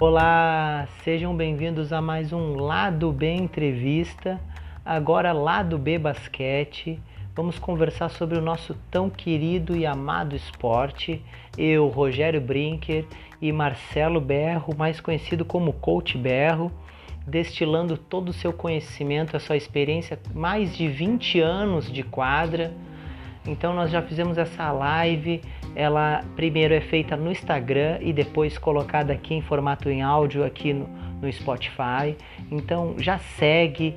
Olá, sejam bem-vindos a mais um Lado B Entrevista. Agora, Lado B Basquete. Vamos conversar sobre o nosso tão querido e amado esporte. Eu, Rogério Brinker e Marcelo Berro, mais conhecido como Coach Berro, destilando todo o seu conhecimento, a sua experiência, mais de 20 anos de quadra. Então, nós já fizemos essa live ela primeiro é feita no Instagram e depois colocada aqui em formato em áudio aqui no, no Spotify. Então já segue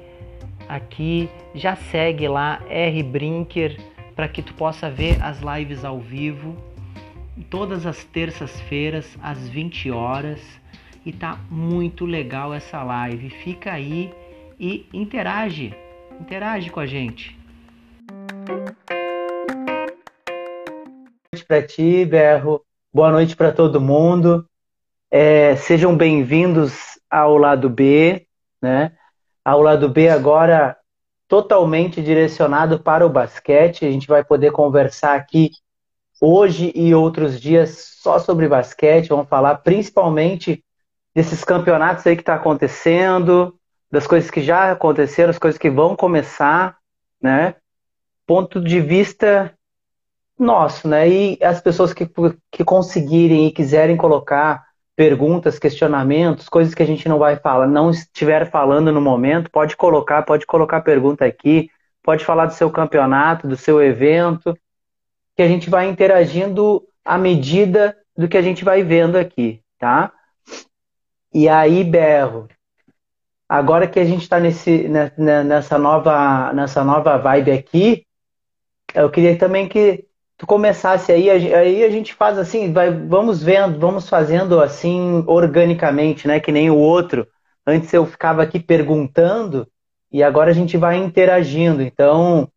aqui, já segue lá R Brinker para que tu possa ver as lives ao vivo todas as terças-feiras às 20 horas e tá muito legal essa live. Fica aí e interage, interage com a gente. Noite para ti, Berro. Boa noite para todo mundo. É, sejam bem-vindos ao lado B, né? Ao lado B agora totalmente direcionado para o basquete. A gente vai poder conversar aqui hoje e outros dias só sobre basquete. Vamos falar principalmente desses campeonatos aí que está acontecendo, das coisas que já aconteceram, as coisas que vão começar, né? Ponto de vista nosso, né? E as pessoas que, que conseguirem e quiserem colocar perguntas, questionamentos, coisas que a gente não vai falar, não estiver falando no momento, pode colocar, pode colocar pergunta aqui, pode falar do seu campeonato, do seu evento, que a gente vai interagindo à medida do que a gente vai vendo aqui, tá? E aí, Berro, agora que a gente está né, né, nessa, nova, nessa nova vibe aqui, eu queria também que tu começasse aí, aí a gente faz assim, vai, vamos vendo, vamos fazendo assim organicamente, né? Que nem o outro. Antes eu ficava aqui perguntando e agora a gente vai interagindo. Então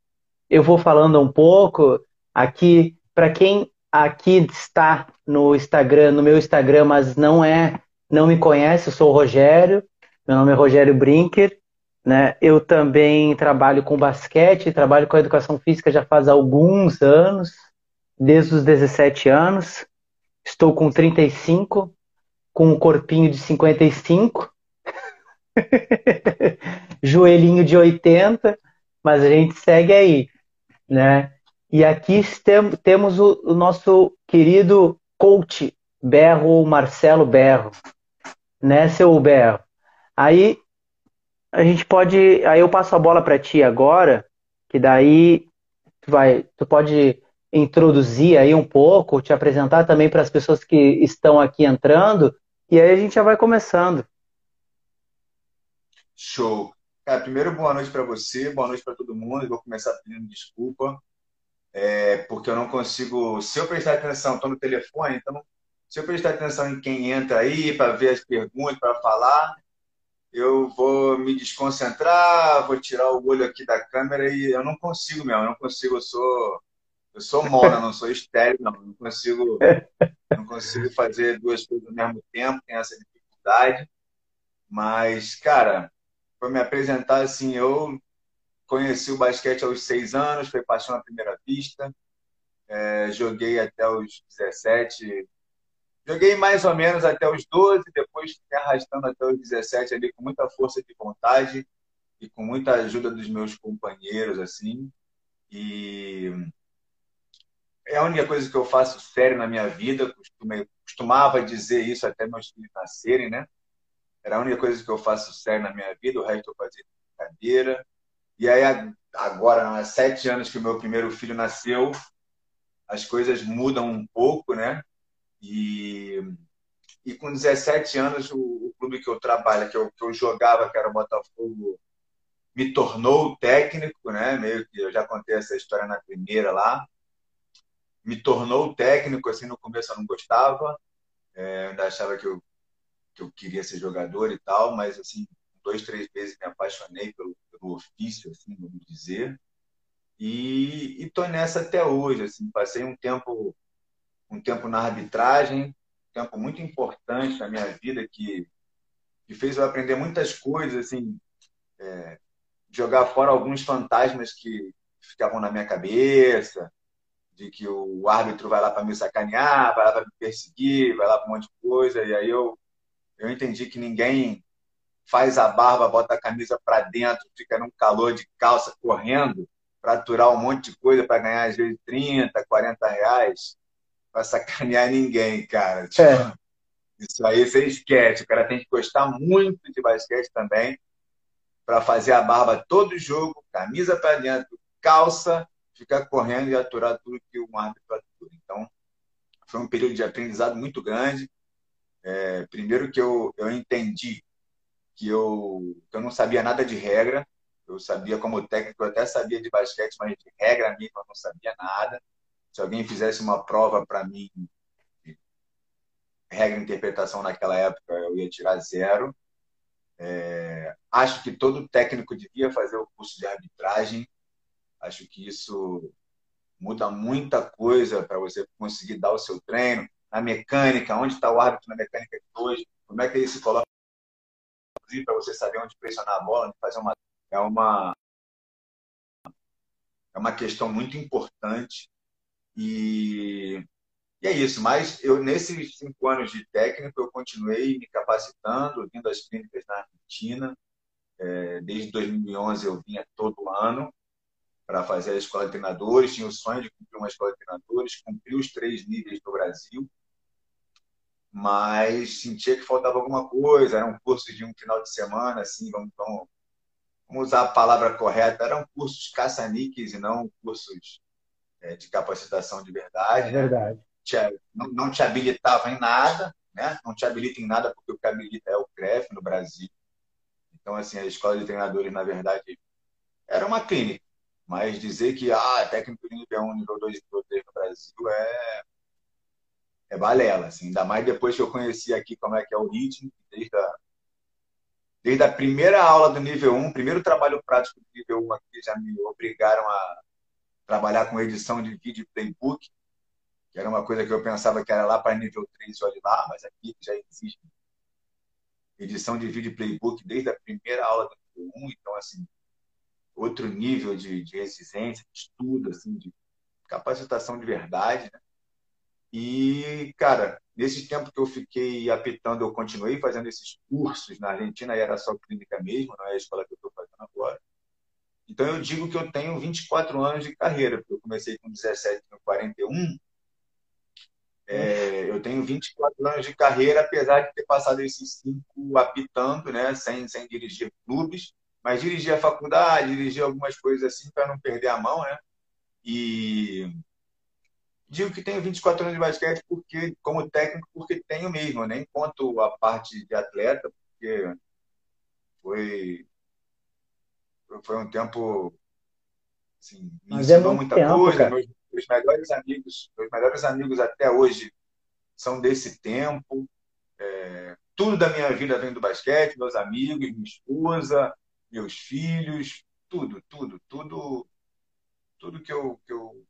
eu vou falando um pouco aqui para quem aqui está no Instagram, no meu Instagram, mas não é, não me conhece, eu sou o Rogério. Meu nome é Rogério Brinker. Né? Eu também trabalho com basquete, trabalho com educação física já faz alguns anos desde os 17 anos. Estou com 35, com um corpinho de 55, joelhinho de 80, mas a gente segue aí, né? E aqui temos o, o nosso querido coach Berro, Marcelo Berro, né, seu Berro? Aí a gente pode, aí eu passo a bola para ti agora, que daí tu vai, tu pode introduzir aí um pouco, te apresentar também para as pessoas que estão aqui entrando, e aí a gente já vai começando. Show. Cara, primeiro, boa noite para você, boa noite para todo mundo. Eu vou começar pedindo desculpa, é, porque eu não consigo. Se eu prestar atenção, estou no telefone, então, se eu prestar atenção em quem entra aí, para ver as perguntas, para falar, eu vou me desconcentrar, vou tirar o olho aqui da câmera e eu não consigo mesmo, eu não consigo, eu sou eu sou mono, não sou estéreo, não. Não consigo, não consigo fazer duas coisas ao mesmo tempo, tenho essa dificuldade. Mas, cara, para me apresentar assim, eu conheci o basquete aos seis anos, foi paixão à primeira vista. É, joguei até os 17. Joguei mais ou menos até os 12, depois fiquei arrastando até os 17 ali com muita força de vontade e com muita ajuda dos meus companheiros, assim. E é a única coisa que eu faço sério na minha vida. costumava dizer isso até meus filhos nascerem, né? Era a única coisa que eu faço sério na minha vida. O resto eu fazia brincadeira. E aí, agora, há sete anos que o meu primeiro filho nasceu, as coisas mudam um pouco, né? E, e com 17 anos, o, o clube que eu trabalho, que eu, que eu jogava, que era o Botafogo, me tornou técnico, né? Meio que eu já contei essa história na primeira lá me tornou técnico, assim, no começo eu não gostava, é, ainda achava que eu, que eu queria ser jogador e tal, mas, assim, dois, três vezes me apaixonei pelo, pelo ofício, assim, vamos dizer, e estou nessa até hoje, assim, passei um tempo, um tempo na arbitragem, um tempo muito importante na minha vida, que, que fez eu aprender muitas coisas, assim, é, jogar fora alguns fantasmas que ficavam na minha cabeça, de que o árbitro vai lá para me sacanear, vai lá para me perseguir, vai lá para um monte de coisa, e aí eu Eu entendi que ninguém faz a barba, bota a camisa para dentro, fica num calor de calça correndo para aturar um monte de coisa para ganhar às vezes 30, 40 reais para sacanear ninguém, cara. Tipo, é. Isso aí você esquece. O cara tem que gostar muito de basquete também para fazer a barba todo jogo, camisa para dentro, calça, ficar correndo e aturar tudo que o árbitro atura. Então, foi um período de aprendizado muito grande. É, primeiro que eu, eu entendi que eu, que eu não sabia nada de regra. Eu sabia como técnico, eu até sabia de basquete, mas de regra mesmo eu não sabia nada. Se alguém fizesse uma prova para mim, regra interpretação naquela época, eu ia tirar zero. É, acho que todo técnico devia fazer o curso de arbitragem. Acho que isso muda muita coisa para você conseguir dar o seu treino. Na mecânica, onde está o árbitro na mecânica de hoje? Como é que ele se coloca para você saber onde pressionar a bola, onde fazer uma. É uma, é uma questão muito importante. E, e é isso. Mas eu, nesses cinco anos de técnico, eu continuei me capacitando, vindo às clínicas na Argentina. É, desde 2011 eu vinha todo ano para fazer a escola de treinadores. Tinha o sonho de cumprir uma escola de treinadores, cumprir os três níveis do Brasil mas sentia que faltava alguma coisa. Era um curso de um final de semana, assim, vamos, vamos, vamos usar a palavra correta. Eram cursos caça-níqueis e não cursos é, de capacitação de verdade. É verdade. Né? Não, não te habilitava em nada, né? Não te habilita em nada porque o que habilita é o CREF no Brasil. Então, assim, a escola de treinadores, na verdade, era uma clínica. Mas dizer que, ah, técnico de nível 1, nível 2, nível 3 no Brasil é é balela, assim. Ainda mais depois que eu conheci aqui como é que é o ritmo, desde a, desde a primeira aula do nível 1, primeiro trabalho prático do nível 1 aqui, já me obrigaram a trabalhar com edição de vídeo playbook, que era uma coisa que eu pensava que era lá para nível 3, olha lá, mas aqui já existe edição de vídeo playbook desde a primeira aula do nível 1, então, assim, outro nível de, de de estudo, assim, de capacitação de verdade, né? E, cara, nesse tempo que eu fiquei apitando, eu continuei fazendo esses cursos na Argentina, e era só clínica mesmo, não é a escola que eu estou fazendo agora. Então, eu digo que eu tenho 24 anos de carreira, porque eu comecei com 17, com 41. É, eu tenho 24 anos de carreira, apesar de ter passado esses cinco apitando, né, sem, sem dirigir clubes, mas dirigir a faculdade, dirigir algumas coisas assim para não perder a mão, né? E digo que tenho 24 anos de basquete porque, como técnico, porque tenho mesmo, nem conto a parte de atleta, porque foi, foi um tempo assim, me Mas é ensinou é muita tempo, coisa. Meus, meus, melhores amigos, meus melhores amigos até hoje são desse tempo. É, tudo da minha vida vem do basquete, meus amigos, minha esposa, meus filhos, tudo, tudo, tudo, tudo que eu, que eu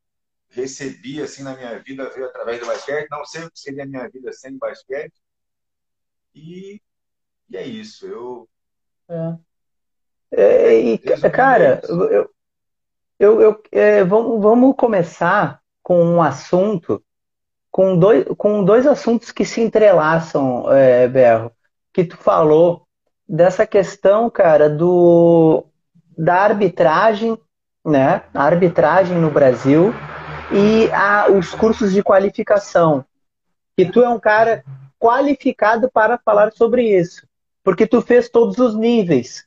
recebi assim na minha vida veio através do basquete. Não sei o que seria a minha vida sem basquete. E, e é isso. Eu. É. É, e, cara, eu, eu, eu é, vamos, vamos começar com um assunto, com dois, com dois assuntos que se entrelaçam, é, Berro, que tu falou dessa questão, cara, do da arbitragem, né? A arbitragem no Brasil e a, os cursos de qualificação. E tu é um cara qualificado para falar sobre isso, porque tu fez todos os níveis.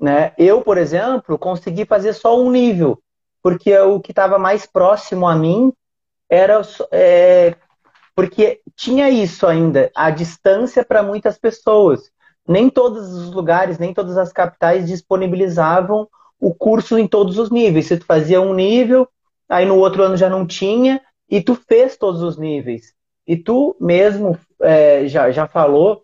Né? Eu, por exemplo, consegui fazer só um nível, porque o que estava mais próximo a mim era é, porque tinha isso ainda, a distância para muitas pessoas. Nem todos os lugares, nem todas as capitais disponibilizavam o curso em todos os níveis. Se tu fazia um nível, aí no outro ano já não tinha, e tu fez todos os níveis. E tu mesmo é, já, já falou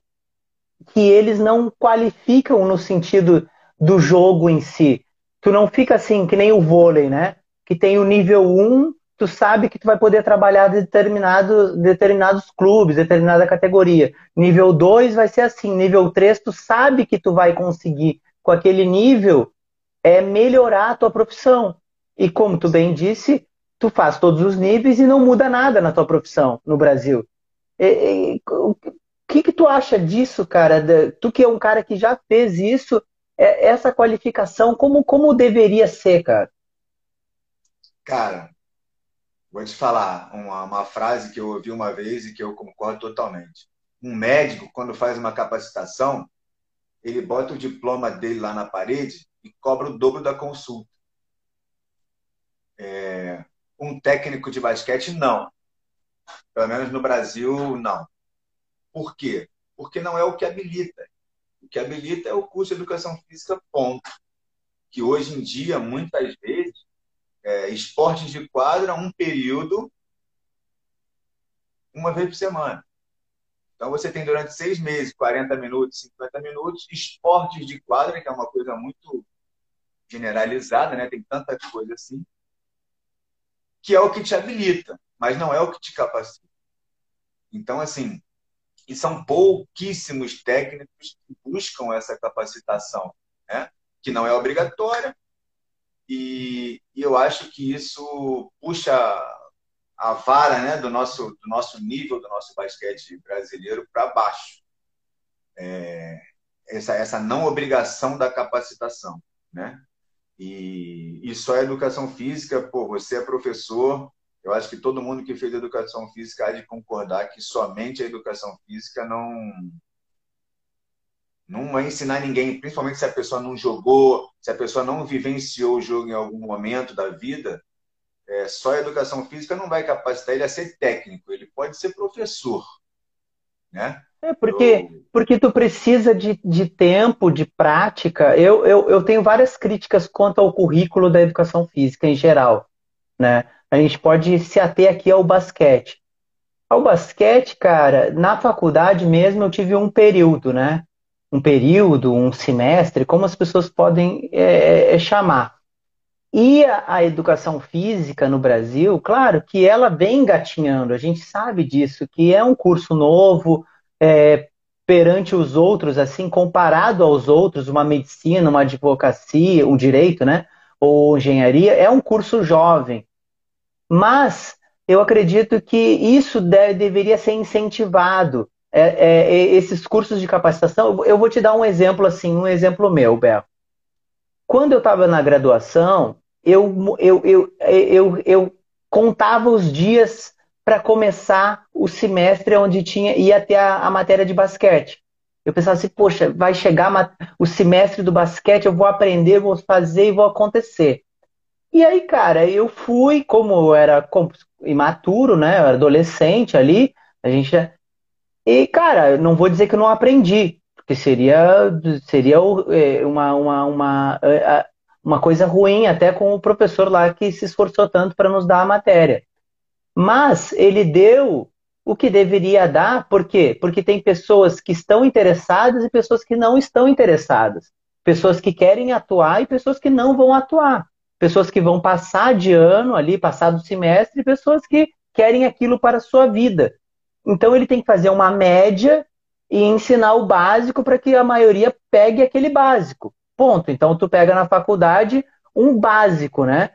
que eles não qualificam no sentido do jogo em si. Tu não fica assim, que nem o vôlei, né? Que tem o nível 1, tu sabe que tu vai poder trabalhar determinado, determinados clubes, determinada categoria. Nível 2 vai ser assim, nível 3 tu sabe que tu vai conseguir com aquele nível é melhorar a tua profissão. E como tu bem disse, tu faz todos os níveis e não muda nada na tua profissão no Brasil. E, e, o que, que tu acha disso, cara? Tu que é um cara que já fez isso, é, essa qualificação, como, como deveria ser, cara? Cara, vou te falar uma, uma frase que eu ouvi uma vez e que eu concordo totalmente. Um médico, quando faz uma capacitação, ele bota o diploma dele lá na parede e cobra o dobro da consulta. É, um técnico de basquete, não. Pelo menos no Brasil, não. Por quê? Porque não é o que habilita. O que habilita é o curso de educação física, ponto. Que hoje em dia, muitas vezes, é, esportes de quadra, um período, uma vez por semana. Então, você tem durante seis meses, 40 minutos, 50 minutos, esportes de quadra, que é uma coisa muito generalizada, né? tem tanta coisa assim, que é o que te habilita, mas não é o que te capacita. Então, assim, e são pouquíssimos técnicos que buscam essa capacitação, né? que não é obrigatória, e, e, eu acho que isso puxa a vara né, do, nosso, do nosso nível, do nosso basquete brasileiro para baixo. É, essa, essa não obrigação da capacitação. Né? E, e só a educação física, pô, você é professor, eu acho que todo mundo que fez educação física há de concordar que somente a educação física não não vai ensinar ninguém, principalmente se a pessoa não jogou, se a pessoa não vivenciou o jogo em algum momento da vida, é, só a educação física não vai capacitar ele a ser técnico, ele pode ser professor, né? É porque, eu... porque tu precisa de, de tempo, de prática. Eu, eu, eu tenho várias críticas quanto ao currículo da educação física em geral, né? A gente pode se ater aqui ao basquete. Ao basquete, cara, na faculdade mesmo eu tive um período, né? Um período, um semestre, como as pessoas podem é, é, chamar. E a, a, educação física no Brasil, claro que ela vem engatinhando, a gente sabe disso, que é um curso novo, é, perante os outros, assim, comparado aos outros, uma medicina, uma advocacia, um direito, né? Ou engenharia, é um curso jovem. Mas eu acredito que isso deve, deveria ser incentivado. É, é, esses cursos de capacitação, eu vou te dar um exemplo assim, um exemplo meu, Bel. Quando eu estava na graduação, eu, eu, eu, eu, eu contava os dias para começar o semestre onde tinha ia ter a, a, matéria de basquete. Eu pensava assim, poxa, vai chegar o semestre do basquete, eu vou aprender, vou fazer e vou acontecer. E aí, cara, eu fui, como eu era imaturo, né? Eu era adolescente ali, a gente. E, cara, não vou dizer que eu não aprendi, porque seria, seria é, uma, uma, uma, é, uma coisa ruim até com o professor lá que se esforçou tanto para nos dar a matéria. Mas ele deu o que deveria dar, por quê? Porque tem pessoas que estão interessadas e pessoas que não estão interessadas. Pessoas que querem atuar e pessoas que não vão atuar pessoas que vão passar de ano ali, passar do semestre, pessoas que querem aquilo para a sua vida. Então ele tem que fazer uma média e ensinar o básico para que a maioria pegue aquele básico. Ponto. Então tu pega na faculdade um básico, né?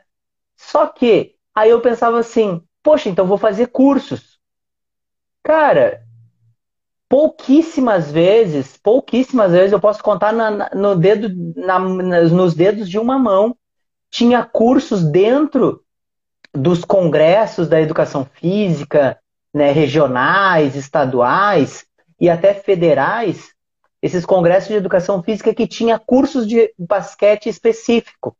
Só que aí eu pensava assim, poxa, então vou fazer cursos. Cara, pouquíssimas vezes, pouquíssimas vezes eu posso contar na, no dedo, na, nos dedos de uma mão tinha cursos dentro dos congressos da educação física, né, regionais, estaduais e até federais, esses congressos de educação física que tinha cursos de basquete específico.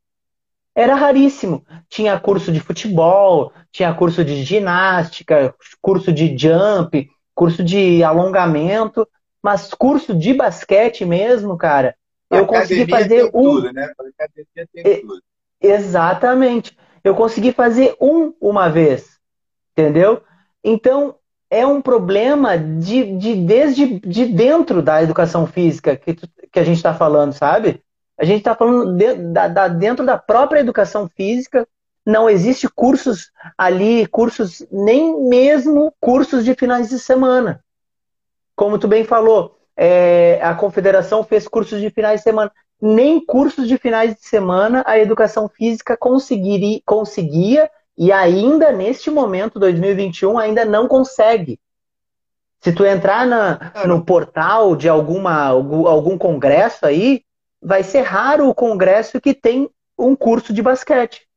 Era raríssimo. Tinha curso de futebol, tinha curso de ginástica, curso de jump, curso de alongamento, mas curso de basquete mesmo, cara, eu consegui fazer um. Tudo, né? Academia tem tudo. Exatamente. Eu consegui fazer um uma vez, entendeu? Então, é um problema de, de desde de dentro da educação física que, que a gente está falando, sabe? A gente está falando de, da, da, dentro da própria educação física. Não existe cursos ali, cursos, nem mesmo cursos de finais de semana. Como tu bem falou, é, a confederação fez cursos de finais de semana nem cursos de finais de semana a educação física conseguiria, conseguia e ainda neste momento, 2021, ainda não consegue. Se tu entrar na, é, no portal de alguma, algum, algum congresso aí, vai ser raro o congresso que tem um curso de basquete.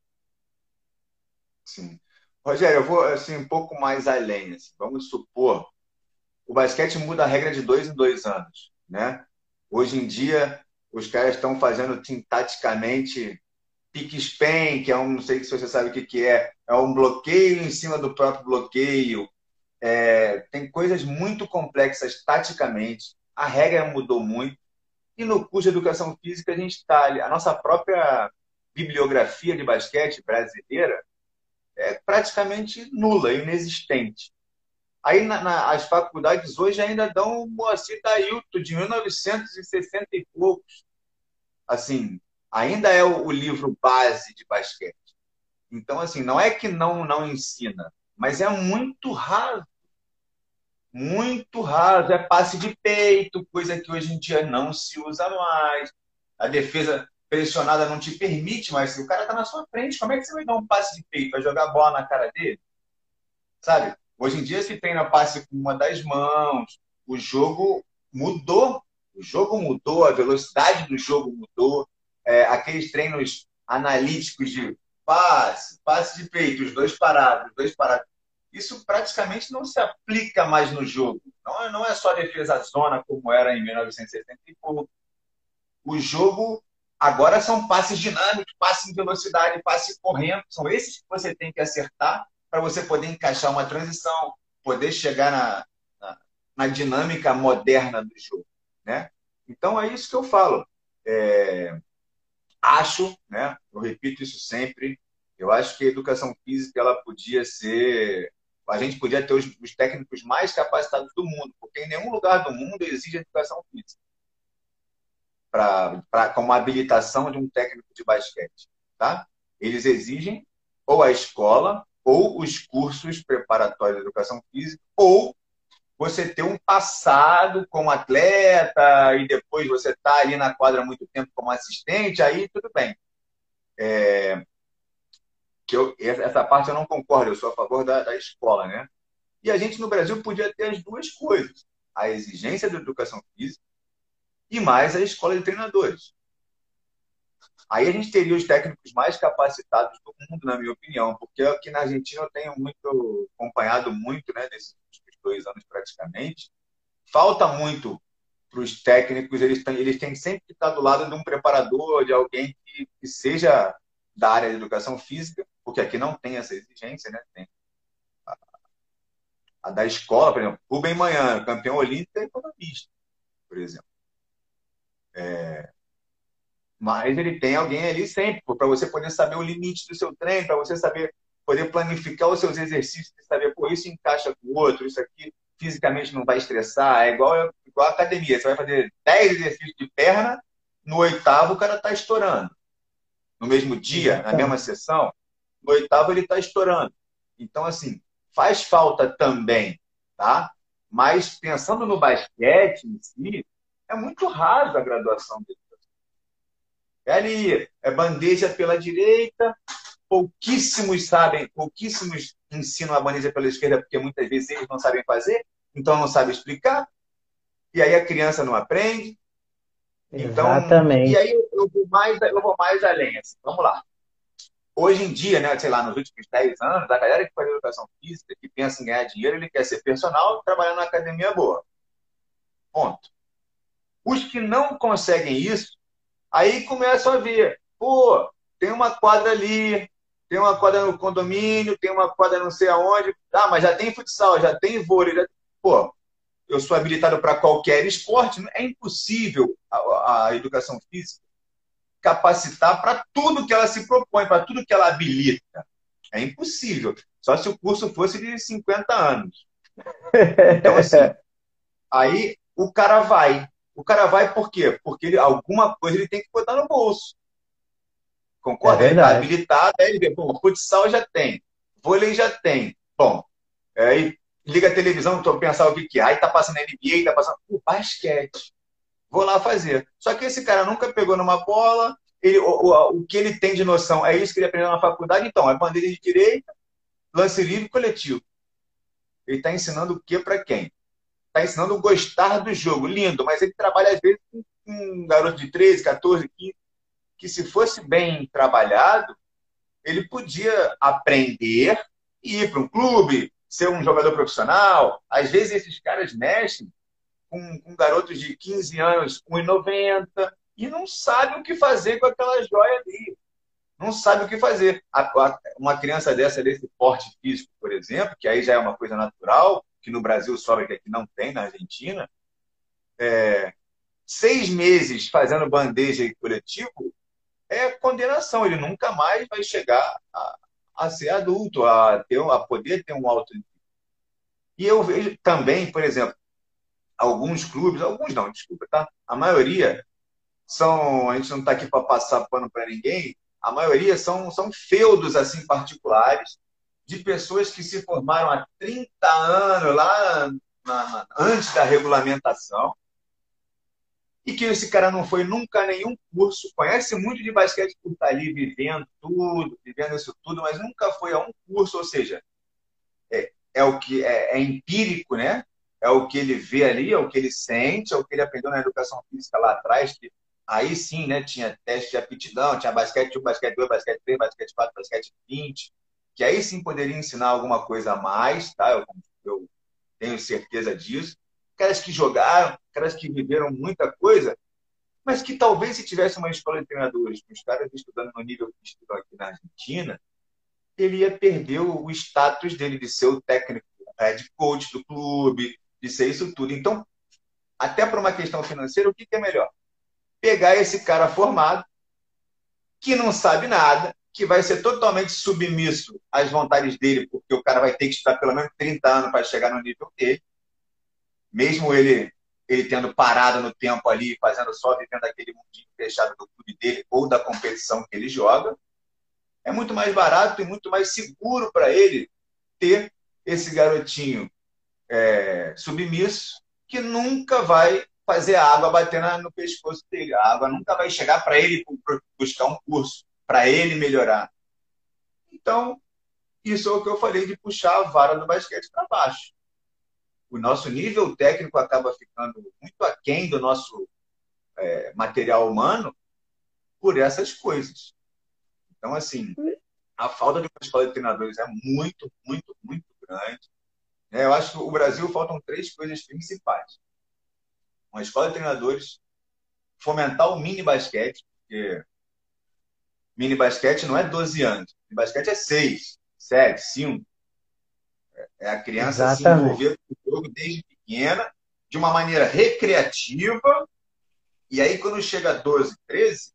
Sim. Rogério, eu vou assim, um pouco mais além. Assim. Vamos supor, o basquete muda a regra de dois em dois anos. Né? Hoje em dia, os caras estão fazendo assim, taticamente pick span, que é um, não sei se você sabe o que, que é, é um bloqueio em cima do próprio bloqueio. É, tem coisas muito complexas taticamente, a regra mudou muito. E no curso de educação física, a gente está a nossa própria bibliografia de basquete brasileira é praticamente nula, inexistente. Aí na, na, as faculdades hoje ainda dão o Moacir Dailton, de 1960 e poucos. Assim, ainda é o, o, livro base de basquete. Então, assim, não é que não, não ensina, mas é muito raso. Muito raso. É passe de peito, coisa que hoje em dia não se usa mais. A defesa pressionada não te permite mais. Se o cara está na sua frente, como é que você vai dar um passe de peito? Vai jogar bola na cara dele? Sabe? Hoje em dia se treina passe com uma das mãos. O jogo mudou. O jogo mudou, a velocidade do jogo mudou. É, aqueles treinos analíticos de passe, passe de peito, os dois parados, os dois parados. Isso praticamente não se aplica mais no jogo. Não é, não é só defesa zona como era em 1970 e pouco. O jogo Agora são passes dinâmicos, passes em velocidade, passes correndo. São esses que você tem que acertar para você poder encaixar uma transição, poder chegar na, na, na, dinâmica moderna do jogo. Né? Então é isso que eu falo. É, acho, né? eu repito isso sempre, eu acho que a educação física ela podia ser. A gente podia ter os, os técnicos mais capacitados do mundo, porque em nenhum lugar do mundo exige educação física para como habilitação de um técnico de basquete, tá? Eles exigem ou a escola ou os cursos preparatórios de educação física ou você ter um passado como atleta e depois você tá ali na quadra muito tempo como assistente, aí tudo bem. É, que eu, essa parte eu não concordo, eu sou a favor da, da escola, né? E a gente no Brasil podia ter as duas coisas: a exigência da educação física e mais a escola de treinadores. Aí a gente teria os técnicos mais capacitados do mundo, na minha opinião, porque aqui na Argentina eu tenho muito acompanhado muito, né, nesses dois anos praticamente. Falta muito para os técnicos, eles têm, eles têm sempre que estar do lado de um preparador, de alguém que, que seja da área de educação física, porque aqui não tem essa exigência, né? Tem a, a da escola, por exemplo, Rubem Manhã, campeão olímpico, é economista, por exemplo. É... Mas ele tem alguém ali sempre, para você poder saber o limite do seu treino, para você saber, poder planificar os seus exercícios, saber, pô, isso encaixa com o outro, isso aqui fisicamente não vai estressar. É igual, igual a academia, você vai fazer 10 exercícios de perna, no oitavo o cara está estourando. No mesmo dia, na mesma sessão, no oitavo ele está estourando. Então, assim, faz falta também, tá? Mas pensando no basquete em si, é muito raso a graduação dele. É ali, é bandeja pela direita, pouquíssimos sabem, pouquíssimos ensinam a bandeja pela esquerda, porque muitas vezes eles não sabem fazer, então não sabem explicar, e aí a criança não aprende. Então, Exatamente. E aí eu vou mais, eu vou mais além. Assim. Vamos lá. Hoje em dia, né, sei lá, nos últimos 10 anos, a galera que faz educação física, que pensa em ganhar dinheiro, ele quer ser personal e trabalhar na academia boa. Ponto. Os que não conseguem isso, aí começam a ver, pô, tem uma quadra ali, tem uma quadra no condomínio, tem uma quadra não sei aonde, ah, mas já tem futsal, já tem vôlei, já... pô, eu sou habilitado para qualquer esporte, é impossível a, a educação física capacitar para tudo que ela se propõe, para tudo que ela habilita. É impossível. Só se o curso fosse de 50 anos. Então, assim, aí o cara vai. O cara vai por quê? Porque ele, alguma coisa ele tem que botar no bolso. Concorda? É ele está habilitado, aí ele vê, bom, futsal já tem, vôlei já tem. Bom, aí liga a televisão, estou pensando o que, que é. Aí tá passando NBA, tá passando. O basquete. Vou lá fazer. Só que esse cara nunca pegou numa bola, ele, o, o, o que ele tem de noção é isso que ele aprendeu na faculdade, então, é bandeira de direita, lance livre coletivo. Ele está ensinando o que para quem? está ensinando gostar do jogo. Lindo, mas ele trabalha às vezes com um garoto de 13, 14, 15, que se fosse bem trabalhado, ele podia aprender e ir para um clube, ser um jogador profissional. Às vezes esses caras mexem com, com garotos de 15 anos, 1,90, e não sabem o que fazer com aquela joia ali. Não sabe o que fazer. Uma criança dessa, desse porte físico, por exemplo, que aí já é uma coisa natural, que no Brasil sobra que aqui não tem, na Argentina, é, seis meses fazendo bandeja e coletivo é condenação. Ele nunca mais vai chegar a, a ser adulto, a, ter, a poder ter um alto. E eu vejo também, por exemplo, alguns clubes, alguns não, desculpa, tá? A maioria são, a gente não está aqui para passar pano para ninguém, a maioria são, são feudos assim particulares de pessoas que se formaram há 30 anos lá na, antes da regulamentação e que esse cara não foi nunca a nenhum curso, conhece muito de basquete por estar ali vivendo tudo, vivendo isso tudo, mas nunca foi a um curso, ou seja, é, é o que é, é, empírico, né? É o que ele vê ali, é o que ele sente, é o que ele aprendeu na educação física lá atrás, que aí sim, né, tinha teste de aptidão, tinha basquete 1, basquete 2, basquete 3, basquete 4, basquete 20, que aí sim poderia ensinar alguma coisa a mais, tá? Eu, eu tenho certeza disso. Caras que jogaram, caras que viveram muita coisa, mas que talvez se tivesse uma escola de treinadores com os caras estudando no nível que estudam aqui na Argentina, ele ia perder o status dele de ser o técnico, de coach do clube, de ser isso tudo. Então, até para uma questão financeira, o que, que é melhor? Pegar esse cara formado, que não sabe nada, que vai ser totalmente submisso às vontades dele, porque o cara vai ter que estudar pelo menos 30 anos para chegar no nível dele. Mesmo ele, ele tendo parado no tempo ali, fazendo só vivendo aquele mundinho fechado do clube dele ou da competição que ele joga, é muito mais barato e muito mais seguro para ele ter esse garotinho é, submisso que nunca vai fazer a água bater no pescoço dele. A água nunca vai chegar para ele buscar um curso para ele melhorar. Então, isso é o que eu falei de puxar a vara do basquete para baixo. O nosso nível técnico acaba ficando muito aquém do nosso é, material humano por essas coisas. Então, assim, a falta de uma escola de treinadores é muito, muito, muito grande. É, eu acho que o Brasil faltam três coisas principais. Uma escola de treinadores, fomentar o mini basquete, porque Mini basquete não é 12 anos. Mini basquete é 6, 7, 5. É a criança Exatamente. se envolver com o jogo desde pequena, de uma maneira recreativa. E aí, quando chega a 12, 13,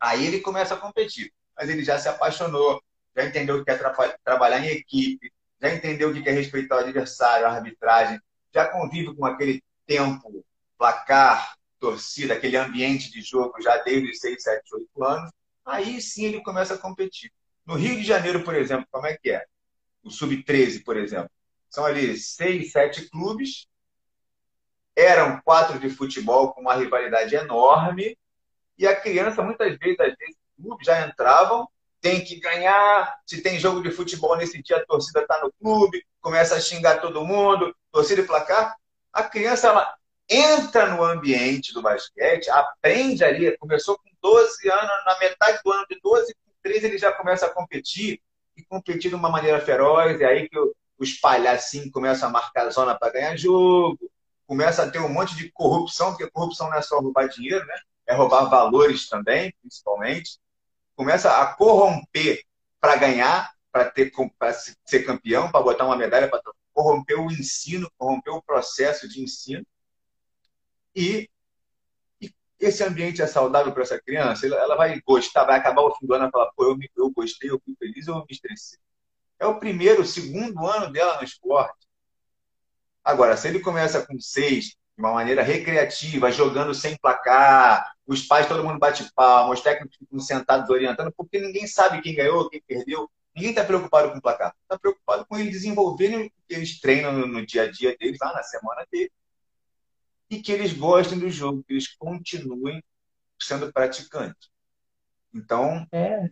aí ele começa a competir. Mas ele já se apaixonou, já entendeu o que é tra trabalhar em equipe, já entendeu o que é respeitar o adversário, a arbitragem, já convive com aquele tempo, placar, torcida, aquele ambiente de jogo já desde os 6, 7, 8 anos aí sim ele começa a competir. No Rio de Janeiro, por exemplo, como é que é? O Sub-13, por exemplo. São ali seis, sete clubes. Eram quatro de futebol com uma rivalidade enorme. E a criança, muitas vezes, às vezes, clubes já entravam, tem que ganhar. Se tem jogo de futebol nesse dia, a torcida está no clube, começa a xingar todo mundo, torcida e placar. A criança, ela entra no ambiente do basquete, aprende ali, começou com 12 anos, na metade do ano de 12, com 13 ele já começa a competir, e competir de uma maneira feroz, é aí que os palhacinhos começam a marcar zona para ganhar jogo, começa a ter um monte de corrupção, porque corrupção não é só roubar dinheiro, né? É roubar valores também, principalmente. Começa a corromper para ganhar, para ser campeão, para botar uma medalha, para corromper o ensino, corromper o processo de ensino. E esse ambiente é saudável para essa criança, ela vai gostar, vai acabar o fim do ano e falar, pô, eu, me, eu gostei, eu fui feliz, eu me estressei. É o primeiro, segundo ano dela no esporte. Agora, se ele começa com seis, de uma maneira recreativa, jogando sem placar, os pais, todo mundo bate palma, os técnicos ficam sentados orientando, porque ninguém sabe quem ganhou, quem perdeu. Ninguém está preocupado com o placar. Está preocupado com eles desenvolverem o que eles treinam no, no dia a dia deles, lá na semana deles e que eles gostem do jogo, que eles continuem sendo praticantes. Então, é,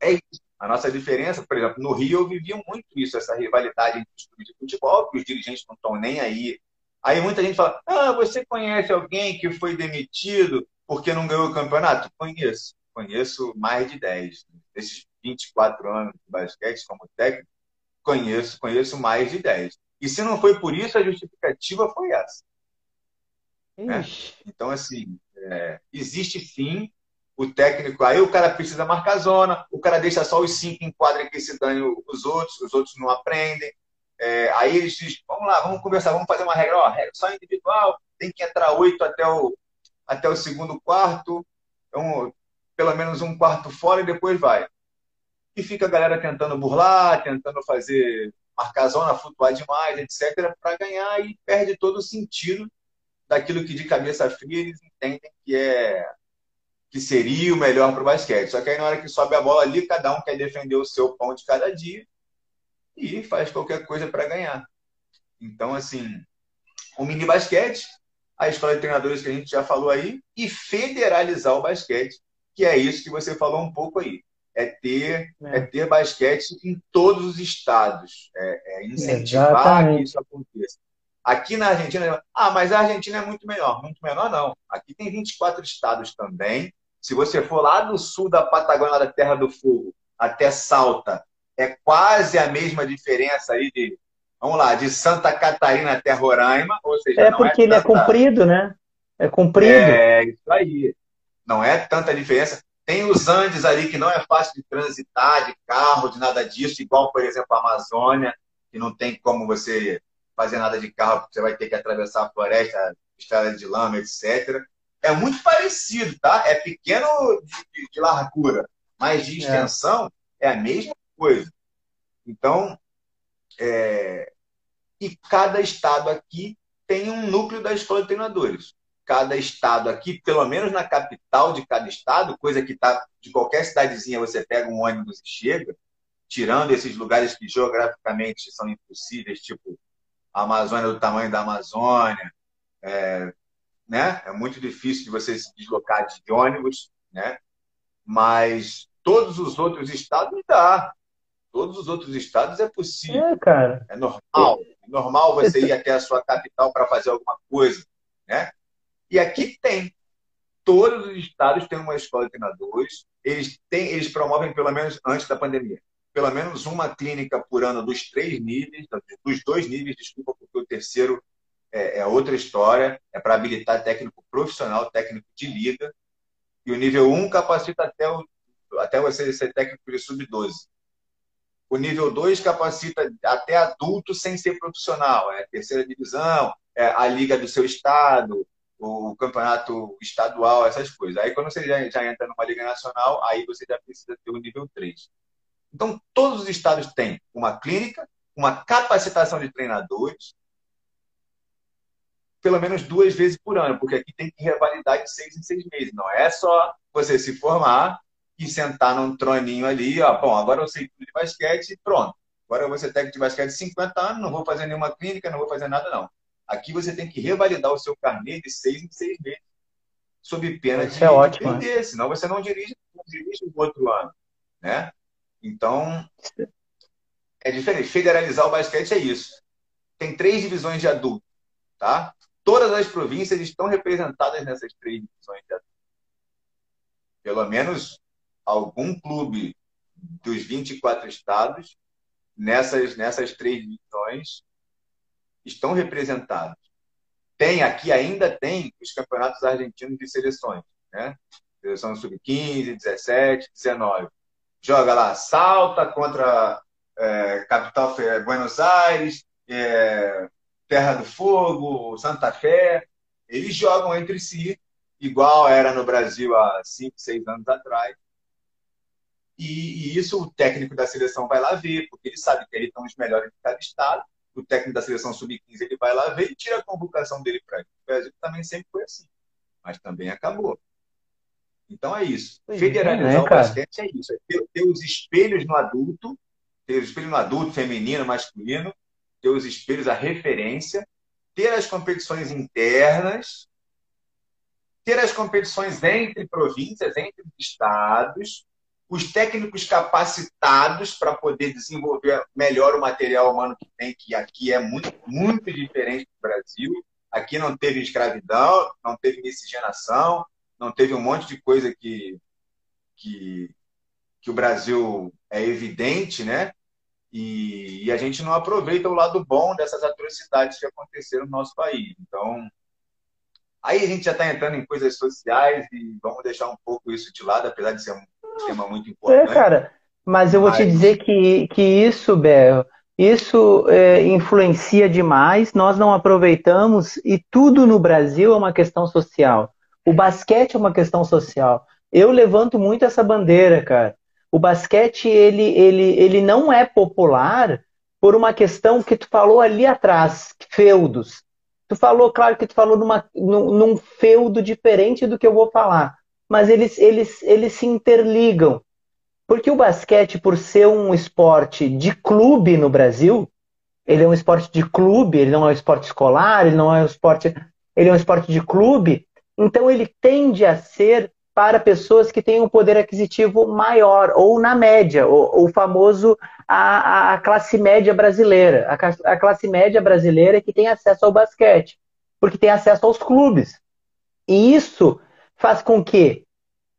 é isso. A nossa diferença, por exemplo, no Rio eu vivia muito isso, essa rivalidade entre os clubes de futebol, que os dirigentes não estão nem aí Aí muita gente fala: Ah, você conhece alguém que foi demitido porque não ganhou o campeonato? Conheço. Conheço mais de 10. Desses 24 anos de basquete como técnico, conheço, conheço mais de 10. E se não foi por isso, a justificativa foi essa. Né? Então, assim, é, existe sim o técnico. Aí o cara precisa marcar zona, o cara deixa só os cinco em quadra que se dane os outros, os outros não aprendem. É, aí eles dizem, vamos lá, vamos conversar, vamos fazer uma regra, ó, regra só individual, tem que entrar oito até o, até o segundo quarto, então, pelo menos um quarto fora e depois vai. E fica a galera tentando burlar, tentando fazer marcar zona, flutuar demais, etc., para ganhar e perde todo o sentido daquilo que de cabeça fria eles entendem que é que seria o melhor para o basquete. Só que aí na hora que sobe a bola ali, cada um quer defender o seu pão de cada dia e faz qualquer coisa para ganhar. Então, assim, o mini basquete, a escola de treinadores que a gente já falou aí, e federalizar o basquete, que é isso que você falou um pouco aí. É ter, é. é ter basquete em todos os estados. É, é incentivar Exatamente. que isso aconteça. Aqui na Argentina, ah, mas a Argentina é muito melhor. Muito menor, não. Aqui tem 24 estados também. Se você for lá do sul da Patagônia, da Terra do Fogo, até Salta, é quase a mesma diferença aí de, vamos lá, de Santa Catarina até Roraima, ou seja, é, é porque é ele é comprido, né? É comprido. É, isso aí. Não é tanta diferença. Tem os Andes ali que não é fácil de transitar, de carro, de nada disso, igual, por exemplo, a Amazônia, que não tem como você fazer nada de carro, porque você vai ter que atravessar a floresta, estrada de lama, etc. É muito parecido, tá? É pequeno de, de, largura, mas de é. extensão é. é a mesma coisa. Então, é... e cada estado aqui tem um núcleo da escola de treinadores. Cada estado aqui, pelo menos na capital de cada estado, coisa que está de qualquer cidadezinha, você pega um ônibus e chega, tirando esses lugares que geograficamente são impossíveis, tipo a Amazônia do tamanho da Amazônia, é, né? É muito difícil de você se deslocar de ônibus, né? Mas todos os outros estados dá. Todos os outros estados é possível. É, cara. É normal. É normal você ir até a sua capital para fazer alguma coisa, né? E aqui tem. Todos os estados têm uma escola de treinadores. Eles, têm, eles promovem, pelo menos antes da pandemia, pelo menos uma clínica por ano dos três níveis, dos dois níveis, desculpa, porque o terceiro é, é outra história, é para habilitar técnico profissional, técnico de liga. E o nível 1 capacita até, o, até você ser técnico de sub-12. O nível 2 capacita até adulto sem ser profissional. É a terceira divisão, é a liga do seu estado, o campeonato estadual, essas coisas. Aí quando você já, já entra numa liga nacional, aí você já precisa ter o nível 3. Então, todos os estados têm uma clínica, uma capacitação de treinadores, pelo menos duas vezes por ano, porque aqui tem que revalidar de seis em seis meses. Não é só você se formar e sentar num troninho ali, ó, bom, agora eu sei tudo de basquete e pronto. Agora eu vou ser técnico de basquete de 50 anos, não vou fazer nenhuma clínica, não vou fazer nada, não. Aqui você tem que revalidar o seu carnê de seis em seis meses, sob pena Isso de, é ótimo, de perder, né? senão você não dirige, não dirige o outro ano. Né? Então, é diferente. Federalizar o basquete é isso. Tem três divisões de adulto, tá? Todas as províncias estão representadas nessas três divisões de adulto. Pelo menos algum clube dos 24 estados, nessas, nessas três divisões, estão representados. Tem aqui, ainda tem, os campeonatos argentinos de seleções, né? Seleção sub-15, 17, 19. Joga lá, Salta contra é, capital Buenos Aires, é, Terra do Fogo, Santa Fé. Eles jogam entre si, igual era no Brasil há 5, 6 anos atrás. E, e, isso o técnico da seleção vai lá ver, porque ele sabe que eles estão os melhores de cada estado. O técnico da seleção sub-15 ele vai lá ver e tira a convocação dele para ele. O Brasil também sempre foi assim, mas também acabou. Então é isso. Federalizar é, o basquete é isso. É ter, ter, os espelhos no adulto, ter os espelhos no adulto, feminino, masculino, ter os espelhos, a referência, ter as competições internas, ter as competições entre províncias, entre estados, os técnicos capacitados para poder desenvolver melhor o material humano que tem, que aqui é muito, muito diferente do Brasil. aqui não teve escravidão, não teve miscigenação, não teve um monte de coisa que, que, que o Brasil é evidente, né? E, e, a gente não aproveita o lado bom dessas atrocidades que aconteceram no nosso país. Então, aí a gente já está entrando em coisas sociais e vamos deixar um pouco isso de lado, apesar de ser um tema muito é, importante. É, cara, mas eu vou mas... te dizer que, que isso, Bel, isso é, influencia demais, nós não aproveitamos e tudo no Brasil é uma questão social. O basquete é uma questão social. Eu levanto muito essa bandeira, cara. O basquete, ele, ele, ele não é popular por uma questão que tu falou ali atrás, feudos. Tu falou, claro que tu falou numa, num, num feudo diferente do que eu vou falar, mas eles, eles, eles se interligam. Porque o basquete, por ser um esporte de clube no Brasil, ele é um esporte de clube, ele não é um esporte escolar, ele não é um esporte, ele é um esporte de clube, então ele tende a ser para pessoas que têm um poder aquisitivo maior, ou na média, o, famoso a, a, classe média brasileira. A, a classe média brasileira que tem acesso ao basquete, porque tem acesso aos clubes. E isso faz com que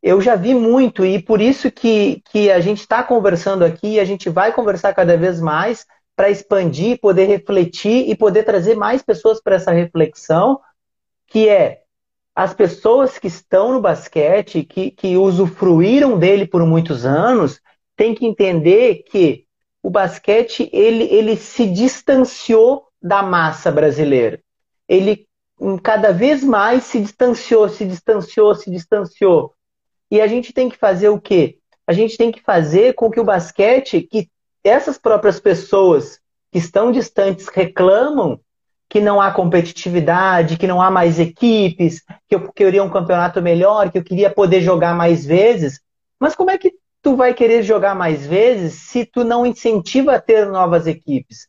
eu já vi muito, e por isso que, que a gente está conversando aqui, a gente vai conversar cada vez mais para expandir, poder refletir e poder trazer mais pessoas para essa reflexão, que é as pessoas que estão no basquete, que, que usufruíram dele por muitos anos, têm que entender que o basquete ele, ele se distanciou da massa brasileira. Ele cada vez mais se distanciou, se distanciou, se distanciou. E a gente tem que fazer o quê? A gente tem que fazer com que o basquete, que essas próprias pessoas que estão distantes reclamam que não há competitividade, que não há mais equipes, que eu queria um campeonato melhor, que eu queria poder jogar mais vezes. Mas como é que tu vai querer jogar mais vezes se tu não incentiva a ter novas equipes?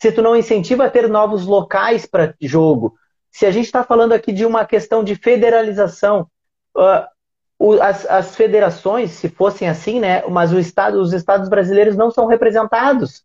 Se tu não incentiva a ter novos locais para jogo? Se a gente está falando aqui de uma questão de federalização, uh, as, as, federações, se fossem assim, né? Mas estado, os estados brasileiros não são representados.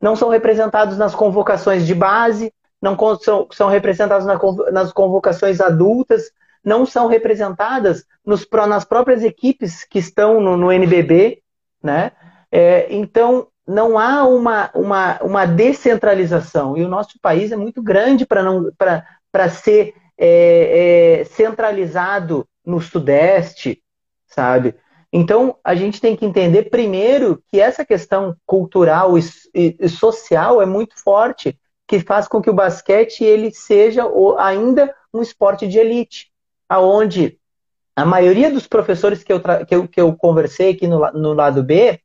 Não são representados nas convocações de base, não são, são representados na, nas convocações adultas, não são representadas nos, nas próprias equipes que estão no, no NBB, né? É, então, não há uma, uma, uma descentralização. E o nosso país é muito grande para ser é, é, centralizado no Sudeste, sabe? Então, a gente tem que entender primeiro que essa questão cultural e, e, social é muito forte, que faz com que o basquete ele seja ainda um esporte de elite, aonde a maioria dos professores que eu, que eu, que eu conversei aqui no, no lado B,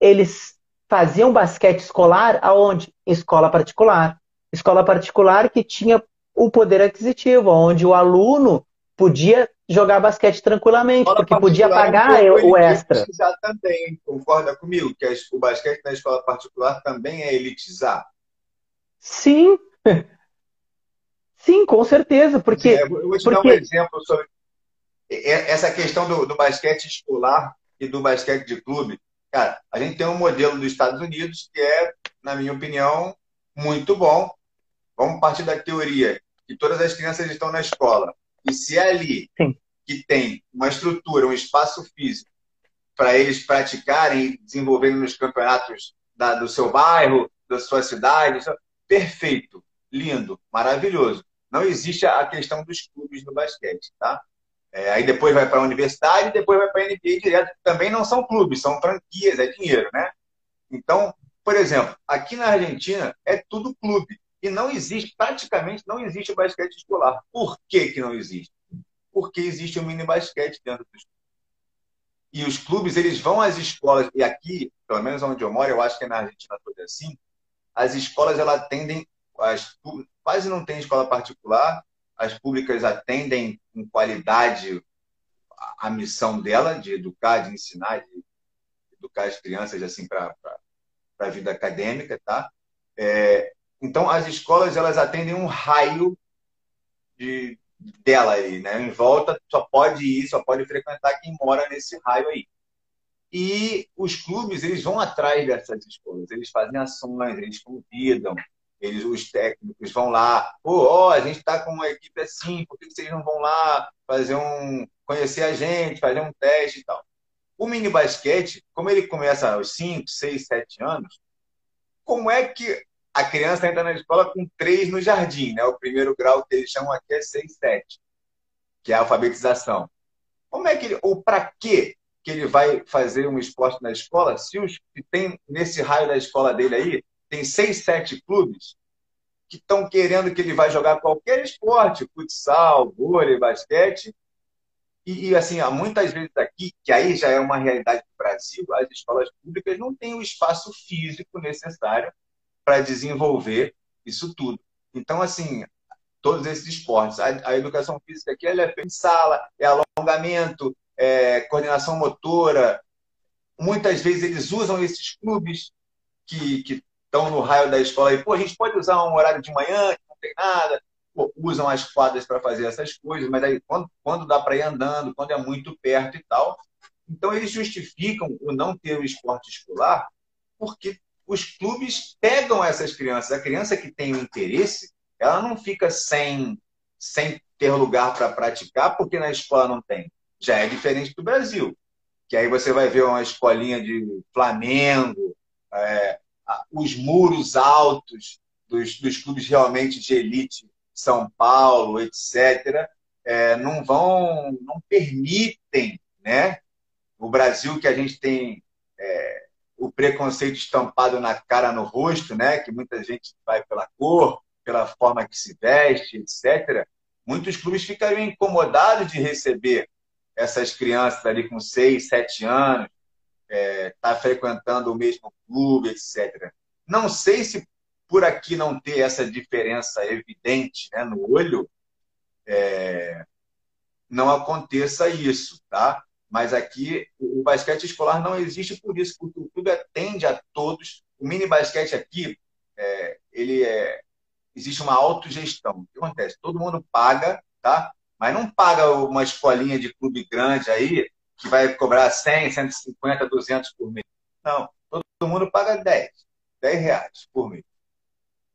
eles faziam basquete escolar aonde? Escola particular. Escola particular que tinha o poder aquisitivo, onde o aluno podia jogar basquete tranquilamente, escola porque podia pagar o extra. Elitizar também, concorda comigo? Que o basquete na escola particular também é elitizar? Sim. Sim, com certeza. Porque, é, eu vou te porque... dar um exemplo sobre essa questão do, do basquete escolar e do basquete de clube. Cara, a gente tem um modelo dos Estados Unidos que é, na minha opinião, muito bom. Vamos partir da teoria que todas as crianças estão na escola. E se é ali Sim. que tem uma estrutura, um espaço físico para eles praticarem e desenvolverem nos campeonatos da, do seu bairro, da sua cidade, perfeito, lindo, maravilhoso. Não existe a questão dos clubes no basquete, tá? É, aí depois vai para a universidade depois vai para a NBA direto. Também não são clubes, são franquias, é dinheiro, né? Então, por exemplo, aqui na Argentina é tudo clube. E não existe, praticamente não existe basquete escolar. Por que, que não existe? Porque existe o mini basquete dentro dos clubes. E os clubes, eles vão às escolas, e aqui, pelo menos onde eu moro, eu acho que é na Argentina toda assim, as escolas, elas atendem, as, quase não tem escola particular, as públicas atendem com qualidade a, a missão dela, de educar, de ensinar, de educar as crianças assim para a vida acadêmica, tá? É, então, as escolas elas atendem um raio de, dela aí, né? Em volta, só pode ir, só pode frequentar quem mora nesse raio aí. E os clubes, eles vão atrás dessas escolas, eles fazem ações, eles convidam, Eles, os técnicos vão lá, pô, ó, a gente está com uma equipe assim, por que vocês não vão lá fazer um, conhecer a gente, fazer um teste e tal. O mini basquete, como ele começa aos 5, 6, 7 anos, como é que a criança entra na escola com 3 no jardim, né? O primeiro grau que eles chamam aqui é 6, 7, que é a alfabetização. Como é que ele, ou para que que ele vai fazer um esporte na escola se os que tem nesse raio da escola dele aí tem seis, sete clubes que estão querendo que ele vai jogar qualquer esporte, futsal, vôlei, basquete, e, e, assim, há muitas vezes aqui, que aí já é uma realidade do Brasil, as escolas públicas não têm o espaço físico necessário para desenvolver isso tudo. Então, assim, todos esses esportes, a, a educação física aqui ela é feita em sala, é alongamento, é coordenação motora. Muitas vezes eles usam esses clubes que, que estão no raio da escola e, pô, a gente pode usar um horário de manhã, que não tem nada, usam as quadras para fazer essas coisas, mas aí quando, quando dá para ir andando, quando é muito perto e tal. Então, eles justificam o não ter o esporte escolar porque os clubes pegam essas crianças. A criança que tem o interesse, ela não fica sem, sem ter lugar para praticar, porque na escola não tem. Já é diferente do Brasil. Que aí você vai ver uma escolinha de Flamengo, é, os muros altos dos, dos clubes realmente de elite são Paulo, etc., é, não vão, não permitem, né? O Brasil que a gente tem é, o preconceito estampado na cara, no rosto, né? Que muita gente vai pela cor, pela forma que se veste, etc. Muitos clubes ficariam incomodados de receber essas crianças ali com 6, 7 anos, é, tá frequentando o mesmo clube, etc. Não sei se por aqui não ter essa diferença evidente né, no olho, é, não aconteça isso, tá? Mas aqui o basquete escolar não existe por isso, porque o clube atende a todos. O mini basquete aqui, é, ele é, existe uma autogestão. O que acontece? Todo mundo paga, tá? Mas não paga uma escolinha de clube grande aí que vai cobrar 100, 150, 200 por mês. Não, todo mundo paga 10, 10 reais por mês.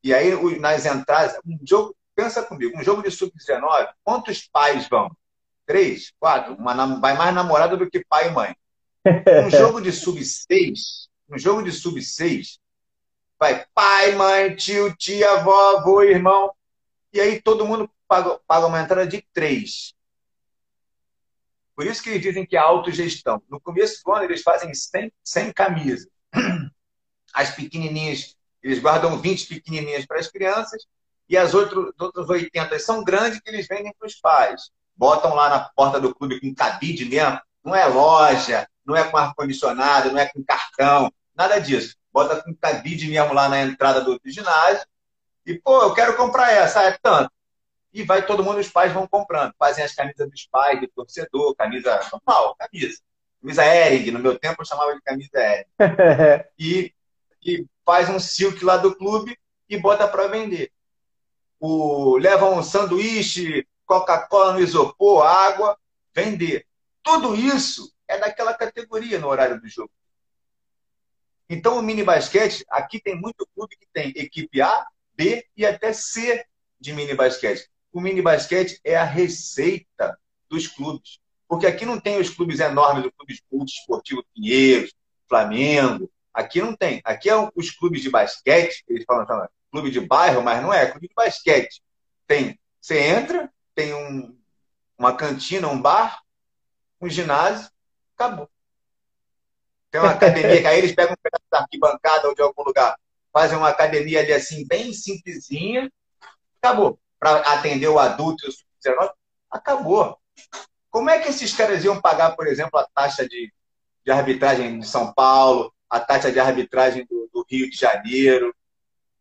E aí, nas entradas, um jogo, pensa comigo, um jogo de sub-19, quantos pais vão? Três? Quatro? Uma, vai mais namorada do que pai e mãe. Um jogo de sub-6, um jogo de sub-6, vai pai, mãe, tio, tia, avó, avô, irmão. E aí todo mundo paga, paga uma entrada de três. Por isso que eles dizem que é autogestão. No começo do ano, eles fazem 100, 100 camisas. As pequenininhas eles guardam 20 pequenininhas para as crianças e as outras, outras 80 são grandes que eles vendem para os pais. Botam lá na porta do clube com cabide mesmo. Não é loja, não é com ar-condicionado, não é com cartão, nada disso. Bota com cabide mesmo lá na entrada do ginásio. E, pô, eu quero comprar essa, é tanto. E vai todo mundo, os pais vão comprando. Fazem as camisas dos pais, do torcedor, camisa normal, camisa. Camisa Ering, no meu tempo eu chamava de camisa Ering. e e faz um silk lá do clube e bota para vender. O, leva um sanduíche, Coca-Cola no isopor, água, vender. Tudo isso é daquela categoria no horário do jogo. Então, o mini basquete, aqui tem muito clube que tem equipe A, B e até C de mini basquete. O mini basquete é a receita dos clubes. Porque aqui não tem os clubes enormes, o Clube Esportivo Pinheiros, Flamengo, Aqui não tem. Aqui é os clubes de basquete, eles falam, falam clube de bairro, mas não é, é clube de basquete. Tem, você entra, tem um, uma cantina, um bar, um ginásio, acabou. Tem uma academia que aí eles pegam um pedaço da arquibancada ou de algum lugar, fazem uma academia ali assim, bem simplesinha, acabou. Para atender o adulto e o sub-19, acabou. Como é que esses caras iam pagar, por exemplo, a taxa de, de arbitragem de São Paulo, a taxa de arbitragem do, do Rio de Janeiro.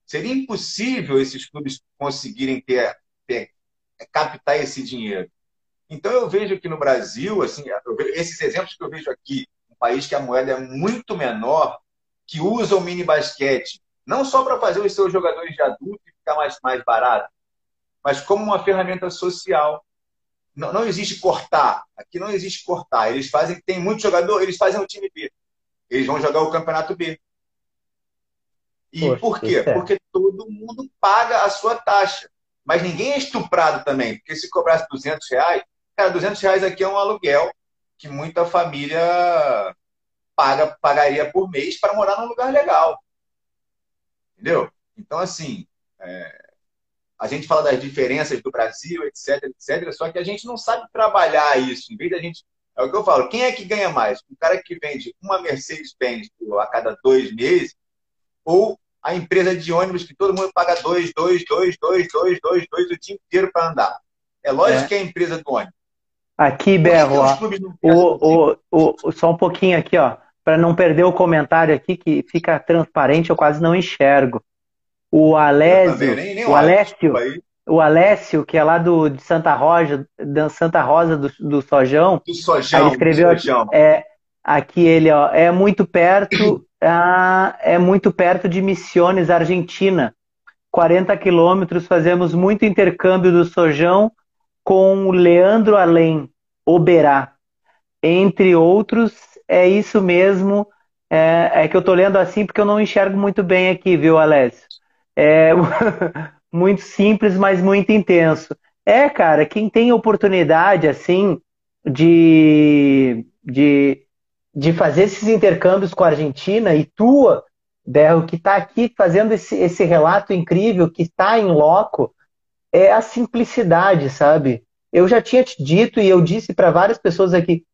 Seria impossível esses clubes conseguirem ter, ter, captar esse dinheiro. Então eu vejo que no Brasil, assim, esses exemplos que eu vejo aqui, um país que a moeda é muito menor, que usa o mini basquete, não só para fazer os seus jogadores de adulto e ficar mais, mais barato, mas como uma ferramenta social. Não, não existe cortar. Aqui não existe cortar. Eles fazem, tem muito jogador, eles fazem o time B eles vão jogar o Campeonato B. E Poxa, por quê? É. Porque todo mundo paga a sua taxa. Mas ninguém é estuprado também, porque se cobrasse 200 reais, cara, 200 reais aqui é um aluguel que muita família paga, pagaria por mês para morar num lugar legal. Entendeu? Então, assim, é, a gente fala das diferenças do Brasil, etc, etc, só que a gente não sabe trabalhar isso. Em vez da gente. É o que eu falo, quem é que ganha mais? O cara que vende uma Mercedes-Benz a cada dois meses ou a empresa de ônibus que todo mundo paga dois, dois, dois, dois, dois, dois, dois o dia inteiro para andar? É lógico é. que é a empresa do ônibus. Aqui, Berro, ó, o, o, o, só um pouquinho aqui, ó, para não perder o comentário aqui, que fica transparente, eu quase não enxergo. O Alésio, nem, nem o Alessio, o Alessio, que é lá do, de Santa Rosa, da Santa Rosa do, do Sojão, do Sojão, ele escreveu do Sojão. é aqui ele, ó, é muito perto, ah, é muito perto de Misiones, Argentina. 40 quilômetros, fazemos muito intercâmbio do Sojão com o Leandro Além, Oberá. Entre outros, é isso mesmo. É, é, que eu tô lendo assim porque eu não enxergo muito bem aqui, viu, Alessio? É muito simples, mas muito intenso. É, cara, quem tem oportunidade, assim, de, de, de fazer esses intercâmbios com a Argentina e tua, Berro, que está aqui fazendo esse, esse relato incrível, que está em loco, é a simplicidade, sabe? Eu já tinha te dito e eu disse para várias pessoas aqui,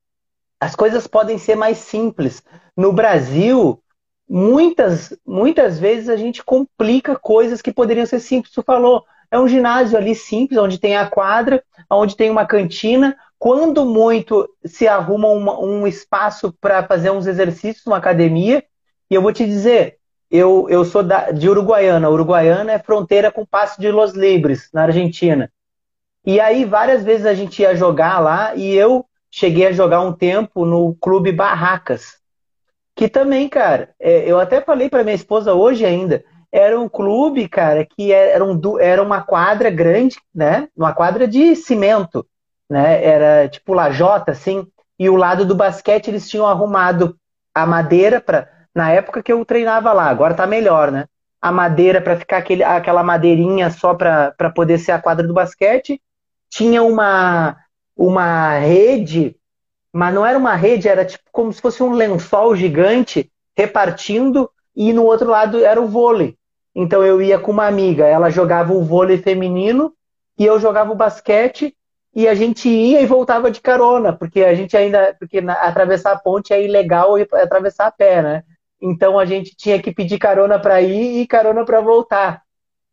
as coisas podem ser mais simples. No Brasil, muitas, muitas vezes a gente complica coisas que poderiam ser simples. Tu falou, é um ginásio ali simples, onde tem a quadra, onde tem uma cantina. Quando muito se arruma uma, um espaço para fazer uns exercícios, uma academia. E eu vou te dizer, eu, eu sou da, de Uruguaiana. Uruguaiana é fronteira com o Passo de Los Libres, na Argentina. E aí, várias vezes a gente ia jogar lá e eu cheguei a jogar um tempo no Clube Barracas. Que também, cara, é, eu até falei para minha esposa hoje ainda, era um clube, cara, que era, um, era uma quadra grande, né? Uma quadra de cimento, né? Era tipo lajota, assim. E o lado do basquete eles tinham arrumado a madeira para na época que eu treinava lá, agora tá melhor, né? A madeira para ficar aquele, aquela madeirinha só para poder ser a quadra do basquete. Tinha uma, uma rede, mas não era uma rede, era tipo como se fosse um lençol gigante repartindo, e no outro lado era o vôlei. Então eu ia com uma amiga, ela jogava o vôlei feminino e eu jogava o basquete e a gente ia e voltava de carona, porque a gente ainda, porque na, atravessar a ponte é ilegal atravessar a pé, né? Então a gente tinha que pedir carona para ir e carona para voltar.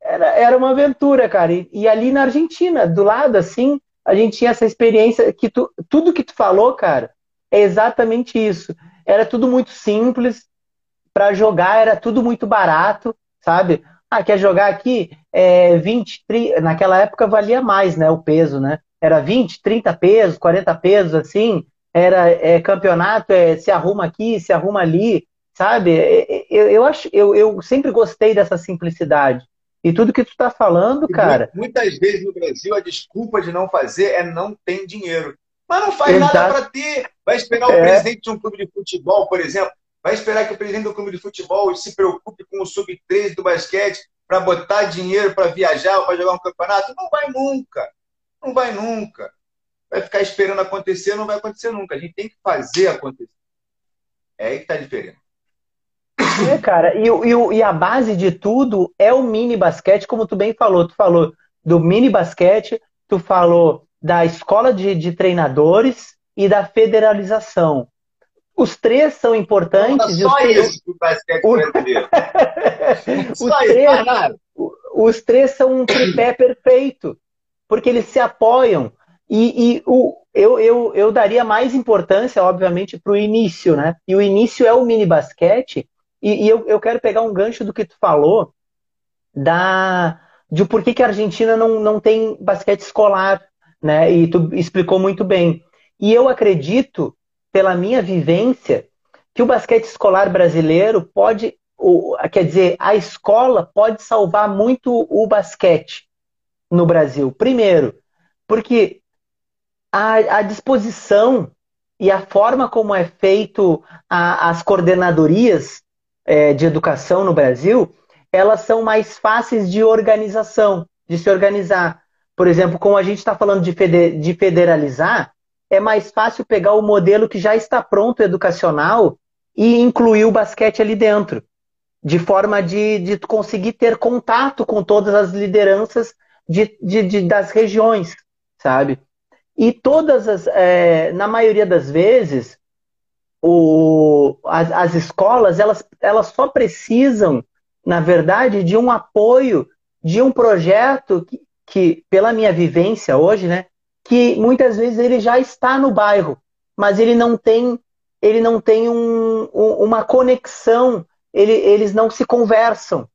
Era, era uma aventura, cara. E, e, ali na Argentina, do lado, assim, a gente tinha essa experiência que tu, tudo que tu falou, cara, é exatamente isso. Era tudo muito simples para jogar, era tudo muito barato, sabe? Ah, quer jogar aqui? É 20, 30, naquela época valia mais, né? O peso, né? Era 20, 30 pesos, 40 pesos, assim. Era é, campeonato, é, se arruma aqui, se arruma ali sabe? É, é, eu, eu, acho, eu, eu sempre gostei dessa simplicidade. E tudo que tu está falando, cara. Muitas vezes no Brasil a desculpa de não fazer é não tem dinheiro. Mas não faz Exato. nada para ter. Vai esperar é. o presidente de um clube de futebol, por exemplo, vai esperar que o presidente do clube de futebol se preocupe com o sub-13 do basquete para botar dinheiro para viajar ou para jogar um campeonato? Não vai nunca. Não vai nunca. Vai ficar esperando acontecer, não vai acontecer nunca. A gente tem que fazer acontecer. É aí que está a diferença. É, cara, e, e, e, a base de tudo é o mini basquete, como tu bem falou. Tu falou do mini basquete, tu falou da escola de, de treinadores e da federalização. Os três são importantes. Não, só três... isso do basquete brasileiro. os, três, os três são um tripé perfeito, porque eles se apoiam. E, e o, eu, eu, eu daria mais importância, obviamente, para o início, né? E o início é o mini basquete, e, e eu, eu quero pegar um gancho do que tu falou da de por que, que a Argentina não, não tem basquete escolar, né? E tu explicou muito bem. E eu acredito, pela minha vivência, que o basquete escolar brasileiro pode, quer dizer, a escola pode salvar muito o basquete no Brasil. Primeiro, porque a, a disposição e a forma como é feito a, as coordenadorias é, de educação no Brasil, elas são mais fáceis de organização, de se organizar. Por exemplo, como a gente está falando de, de federalizar, é mais fácil pegar o modelo que já está pronto educacional e incluir o basquete ali dentro, de forma de, de conseguir ter contato com todas as lideranças de, de, de das regiões, sabe? E todas as, é, na maioria das vezes, o, as, as escolas elas, elas só precisam, na verdade, de um apoio, de um projeto que, que, pela minha vivência hoje, né, que muitas vezes ele já está no bairro, mas ele não tem, ele não tem um, um, uma conexão, ele, eles não se conversam.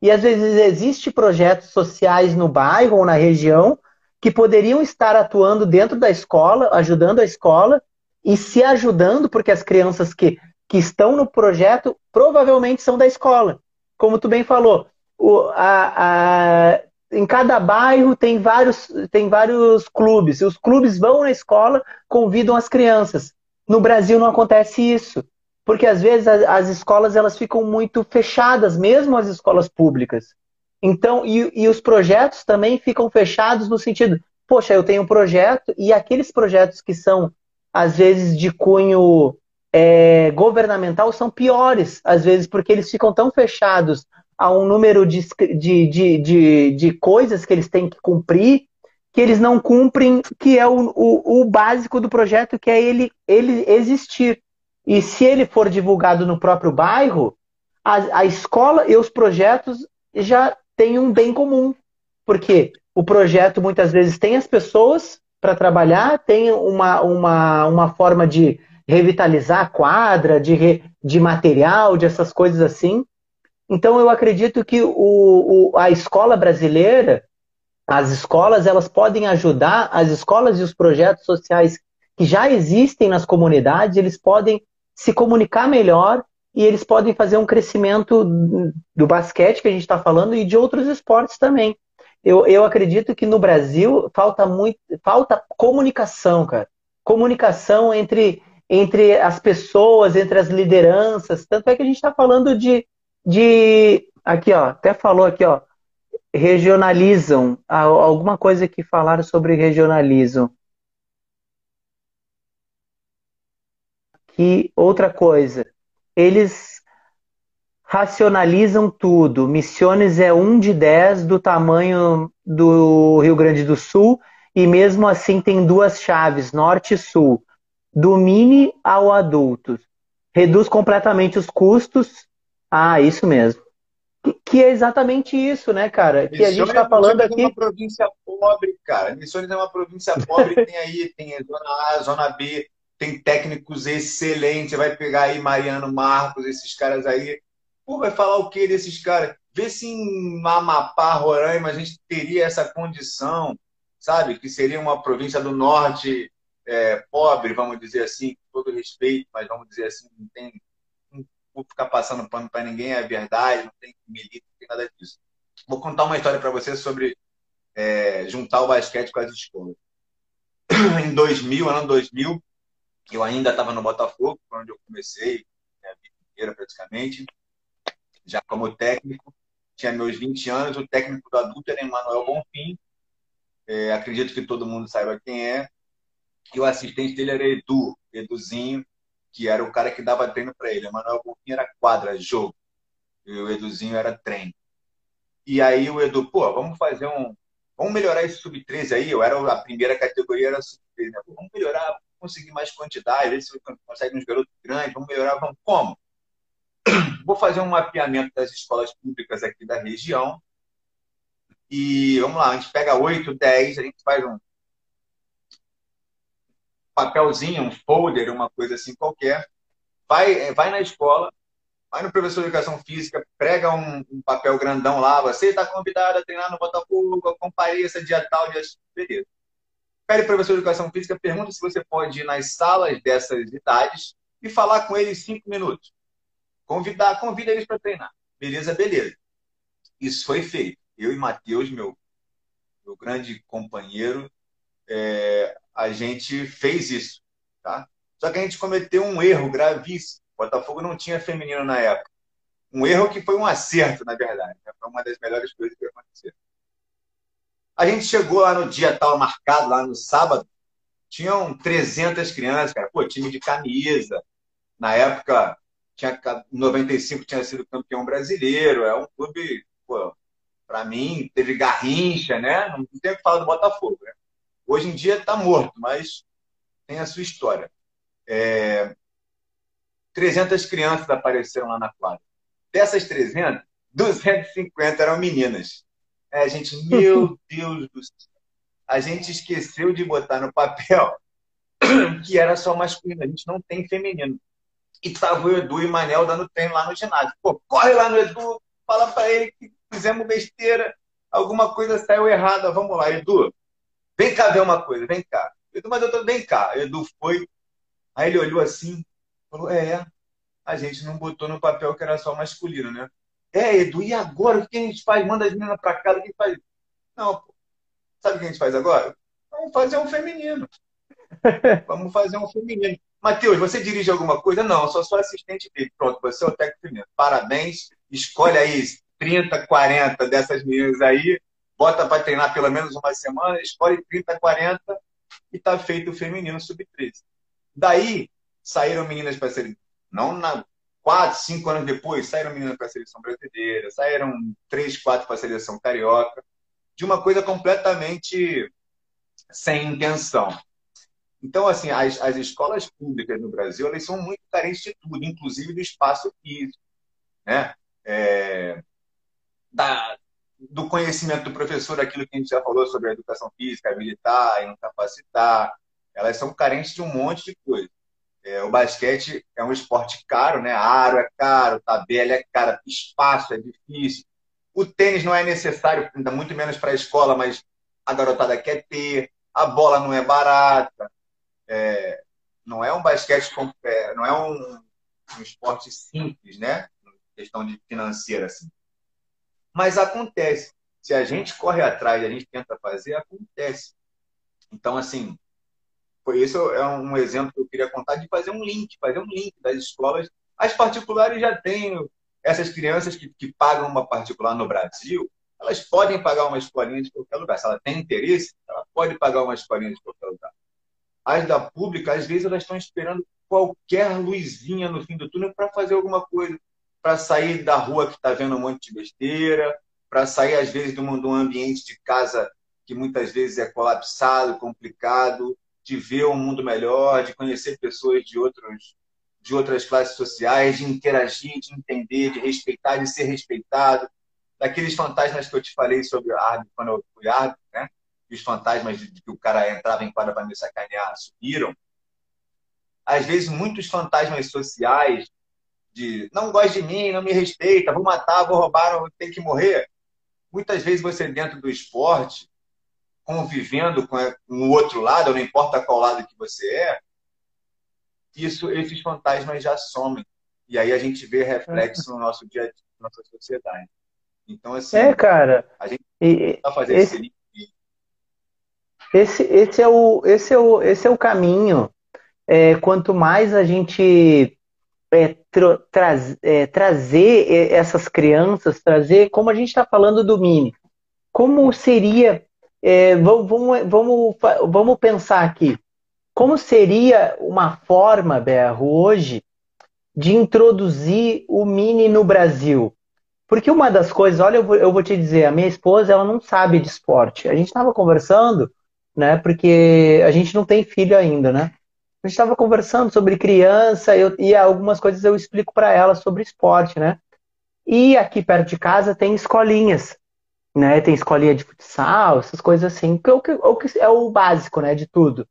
E às vezes existe projetos sociais no bairro ou na região que poderiam estar atuando dentro da escola, ajudando a escola, e se ajudando, porque as crianças que, que estão no projeto provavelmente são da escola. Como tu bem falou, o, a, a, em cada bairro tem vários, tem vários clubes. Os clubes vão na escola, convidam as crianças. No Brasil não acontece isso, porque às vezes as, as escolas elas ficam muito fechadas, mesmo as escolas públicas. Então, e, e os projetos também ficam fechados no sentido, poxa, eu tenho um projeto e aqueles projetos que são às vezes de cunho é, governamental são piores, às vezes porque eles ficam tão fechados a um número de, de, de, de, de coisas que eles têm que cumprir que eles não cumprem, que é o, o, o, básico do projeto, que é ele, ele existir. E se ele for divulgado no próprio bairro, a, a escola e os projetos já têm um bem comum. Porque o projeto muitas vezes tem as pessoas para trabalhar, tem uma, uma, uma forma de revitalizar a quadra, de, re, de material, de essas coisas assim. Então eu acredito que o, o, a escola brasileira, as escolas, elas podem ajudar, as escolas e os projetos sociais que já existem nas comunidades, eles podem se comunicar melhor e eles podem fazer um crescimento do basquete que a gente está falando e de outros esportes também eu, eu acredito que no Brasil falta muito, falta comunicação, cara. Comunicação entre, entre as pessoas, entre as lideranças. Tanto é que a gente está falando de, de. Aqui, ó, até falou aqui, ó. Regionalizam. Alguma coisa que falaram sobre regionalizam. Que outra coisa. Eles racionalizam tudo. Missiones é um de dez do tamanho do Rio Grande do Sul e mesmo assim tem duas chaves, norte e sul. Do mini ao adulto. Reduz completamente os custos. Ah, isso mesmo. Que, é exatamente isso, né, cara? Que Missões a gente está falando aqui. é uma província pobre, cara. Missões é uma província pobre, tem aí, tem zona A, zona B, tem técnicos excelentes. Você vai pegar aí Mariano Marcos, esses caras aí Pô, vai falar o que desses caras? Vê se em Amapá, Roraima, a gente teria essa condição, sabe? Que seria uma província do norte é, pobre, vamos dizer assim, com todo respeito, mas vamos dizer assim, não tem. Não vou ficar passando pano para ninguém, é verdade, não tem milícia, não tem nada disso. Vou contar uma história para você sobre é, juntar o basquete com as escolas. Em 2000, ano 2000, eu ainda estava no Botafogo, onde eu comecei, minha vida inteira praticamente já como técnico. Tinha meus 20 anos, o técnico do adulto era Emanuel Bonfim. É, acredito que todo mundo saiba quem é. E o assistente dele era Edu, Eduzinho, que era o cara que dava treino para ele. Emanuel Bonfim era quadra, jogo. E o Eduzinho era treino. E aí o Edu, pô, vamos fazer um. Vamos melhorar esse sub-13 aí. Eu era a primeira categoria, era sub-13. Né? Vamos melhorar, conseguir mais quantidade, ver se consegue uns garotos grandes, vamos melhorar, vamos como? vou fazer um mapeamento das escolas públicas aqui da região. E vamos lá, a gente pega 8, 10, a gente faz um papelzinho, um folder, uma coisa assim qualquer. Vai, vai na escola, vai no professor de educação física, prega um, um papel grandão lá, você está convidado a treinar no Botafogo, compareça dia tal, dia beleza. Pede para o professor de educação física, pergunta se você pode ir nas salas dessas idades e falar com eles cinco minutos. Convidar, convida eles para treinar. Beleza, beleza. Isso foi feito. Eu e Matheus, meu, meu grande companheiro, é, a gente fez isso. Tá? Só que a gente cometeu um erro gravíssimo. Botafogo não tinha feminino na época. Um erro que foi um acerto, na verdade. Né? Foi uma das melhores coisas que aconteceu. A gente chegou lá no dia tal marcado, lá no sábado, tinham 300 crianças, cara. Pô, time de camisa. Na época, tinha, 95 tinha sido campeão brasileiro. É um clube, para mim, teve garrincha, né? Não tem o que falar do Botafogo, né? Hoje em dia está morto, mas tem a sua história. É... 300 crianças apareceram lá na quadra. Dessas 300, 250 eram meninas. É, a gente, meu Deus do céu. A gente esqueceu de botar no papel que era só masculino. A gente não tem feminino. E tava o Edu e o Manel dando treino lá no ginásio. Pô, corre lá no Edu, fala para ele que fizemos besteira, alguma coisa saiu errada. Vamos lá, Edu. Vem cá ver uma coisa, vem cá. Edu, mas eu tô, vem cá. Edu foi. Aí ele olhou assim, falou: É, a gente não botou no papel que era só masculino, né? É, Edu, e agora? O que a gente faz? Manda as meninas pra casa, o que faz? Não, pô. Sabe o que a gente faz agora? Vamos fazer um feminino. Vamos fazer um feminino. Matheus, você dirige alguma coisa? Não, eu só sou assistente dele. Pronto, você é o técnico feminino. Parabéns. Escolhe aí 30, 40 dessas meninas aí, bota para treinar pelo menos uma semana, escolhe 30, 40 e tá feito o feminino sub-13. Daí saíram meninas para ser não na quatro, cinco anos depois, saíram meninas para a seleção brasileira, saíram três, quatro para a seleção carioca, de uma coisa completamente sem intenção. Então, assim, as, as escolas públicas no Brasil, elas são muito carentes de tudo, inclusive do espaço físico, né? É, da, do conhecimento do professor, aquilo que a gente já falou sobre a educação física, habilitar não capacitar, elas são carentes de um monte de coisa. É, o basquete é um esporte caro, né? Aro é caro, tabela é cara, espaço é difícil. O tênis não é necessário, ainda muito menos para a escola, mas a garotada quer ter. A bola não é barata. É, não é um basquete, é, não é um, um esporte simples, né? Questão de financeira, assim. Mas acontece. Se a gente corre atrás e a gente tenta fazer, acontece. Então, assim, isso é um exemplo que eu queria contar de fazer um link, fazer um link das escolas. As particulares já têm essas crianças que, que pagam uma particular no Brasil, elas podem pagar uma escolinha de qualquer lugar. Se ela tem interesse, ela pode pagar uma escolinha de qualquer lugar. As da pública, às vezes, elas estão esperando qualquer luzinha no fim do túnel para fazer alguma coisa para sair da rua que está vendo um monte de besteira, para sair, às vezes, de um, ambiente de casa que muitas vezes é colapsado, complicado, de ver um mundo melhor, de conhecer pessoas de, outros, de outras classes sociais, de interagir, de entender, de respeitar, de ser respeitado. Daqueles fantasmas que eu te falei sobre árbitro, quando eu fui árbitro, né? Os fantasmas de, que o cara entrava em quadra para me sacanear subiram. Às vezes, muitos fantasmas sociais de não gosta de mim, não me respeita, vou matar, vou roubar, tem que morrer. Muitas vezes você dentro do esporte, convivendo com o outro lado, não importa qual lado que você é, isso, esses fantasmas já somem. E aí a gente vê reflexo no nosso dia a dia, na nossa sociedade. Então, assim, é, cara, a gente está fazendo esse, esse, esse, esse, é o, esse, é o, esse é o caminho. É, quanto mais a gente é, tra é, trazer essas crianças, trazer, como a gente está falando do Mini, como seria, é, vamos, vamos, vamos pensar aqui, como seria uma forma, Berro, hoje, de introduzir o Mini no Brasil? Porque uma das coisas, olha, eu vou, eu vou te dizer, a minha esposa, ela não sabe de esporte. A gente estava conversando, né, porque a gente não tem filho ainda, né? a gente estava conversando sobre criança eu, e algumas coisas eu explico para ela sobre esporte, né? E aqui perto de casa tem escolinhas, né? Tem escolinha de futsal, essas coisas assim, que é o, que é o básico, né, de tudo.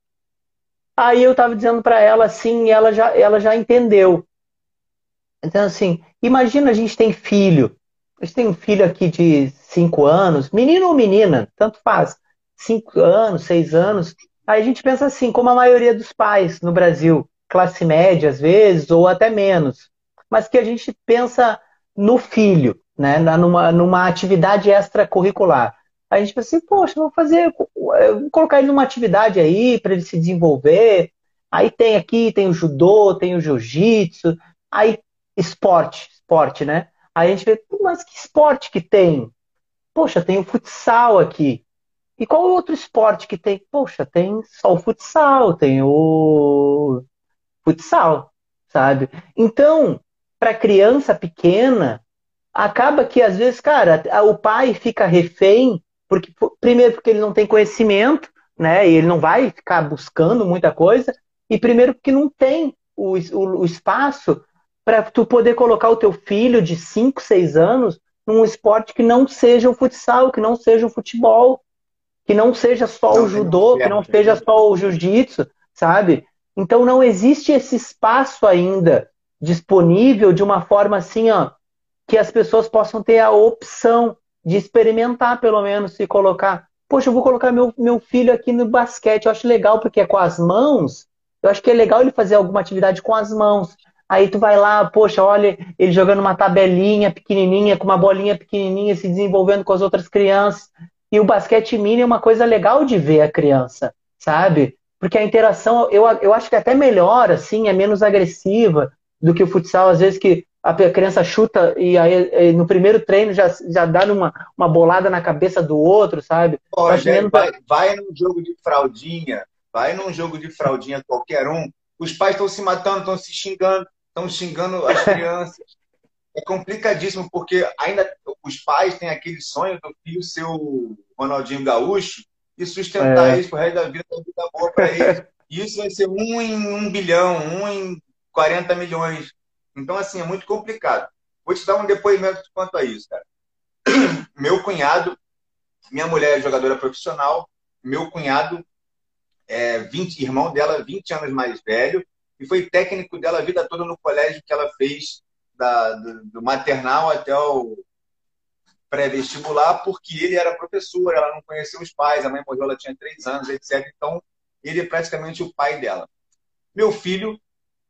Aí eu estava dizendo para ela assim, e ela já, ela já entendeu. Então, assim, imagina a gente tem filho. A gente tem um filho aqui de 5 anos, menino ou menina, tanto faz. 5 anos, 6 anos, Aí a gente pensa assim, como a maioria dos pais no Brasil, classe média às vezes, ou até menos, mas que a gente pensa no filho, né, numa, numa atividade extracurricular. A gente pensa assim, poxa, vou fazer, vou colocar ele numa atividade aí para ele se desenvolver. Aí tem aqui, tem o judô, tem o jiu-jitsu, aí esporte, esporte, né? Aí a gente vê, mas que esporte que tem? Poxa, tem o futsal aqui. E qual outro esporte que tem? Poxa, tem só o futsal, tem o futsal, sabe? Então, para criança pequena, acaba que às vezes, cara, o pai fica refém, porque primeiro porque ele não tem conhecimento, né? E ele não vai ficar buscando muita coisa, e primeiro porque não tem o, o, o espaço para tu poder colocar o teu filho de 5, 6 anos num esporte que não seja o futsal, que não seja o futebol, que não seja só não, o judô, que não seja só o jiu-jitsu, sabe? Então não existe esse espaço ainda disponível de uma forma assim, ó, que as pessoas possam ter a opção de experimentar, pelo menos, se colocar. Poxa, eu vou colocar meu, meu filho aqui no basquete. Eu acho legal porque é com as mãos. Eu acho que é legal ele fazer alguma atividade com as mãos. Aí tu vai lá, poxa, olha ele jogando uma tabelinha pequenininha, com uma bolinha pequenininha, se desenvolvendo com as outras crianças. E o basquete mini é uma coisa legal de ver a criança, sabe? Porque a interação, eu, eu acho que é até melhor, assim, é menos agressiva do que o futsal. Às vezes que a criança chuta e aí no primeiro treino já, já dá uma, uma bolada na cabeça do outro, sabe? Olha, menos... vai, vai num jogo de fraldinha, vai num jogo de fraldinha qualquer um, os pais estão se matando, estão se xingando, estão xingando as crianças. É complicadíssimo, porque ainda os pais têm aquele sonho do filho ser o Ronaldinho Gaúcho e sustentar é. isso pro resto da vida, uma vida boa para ele. E isso vai ser um em um bilhão, um em 40 milhões. Então, assim, é muito complicado. Vou te dar um depoimento quanto a isso, cara. Meu cunhado, minha mulher é jogadora profissional, meu cunhado é 20, irmão dela, 20 anos mais velho, e foi técnico dela a vida toda no colégio que ela fez da, do, do maternal até o pré-vestibular, porque ele era professor, ela não conheceu os pais, a mãe morreu, ela tinha três anos, etc. Então, ele é praticamente o pai dela. Meu filho,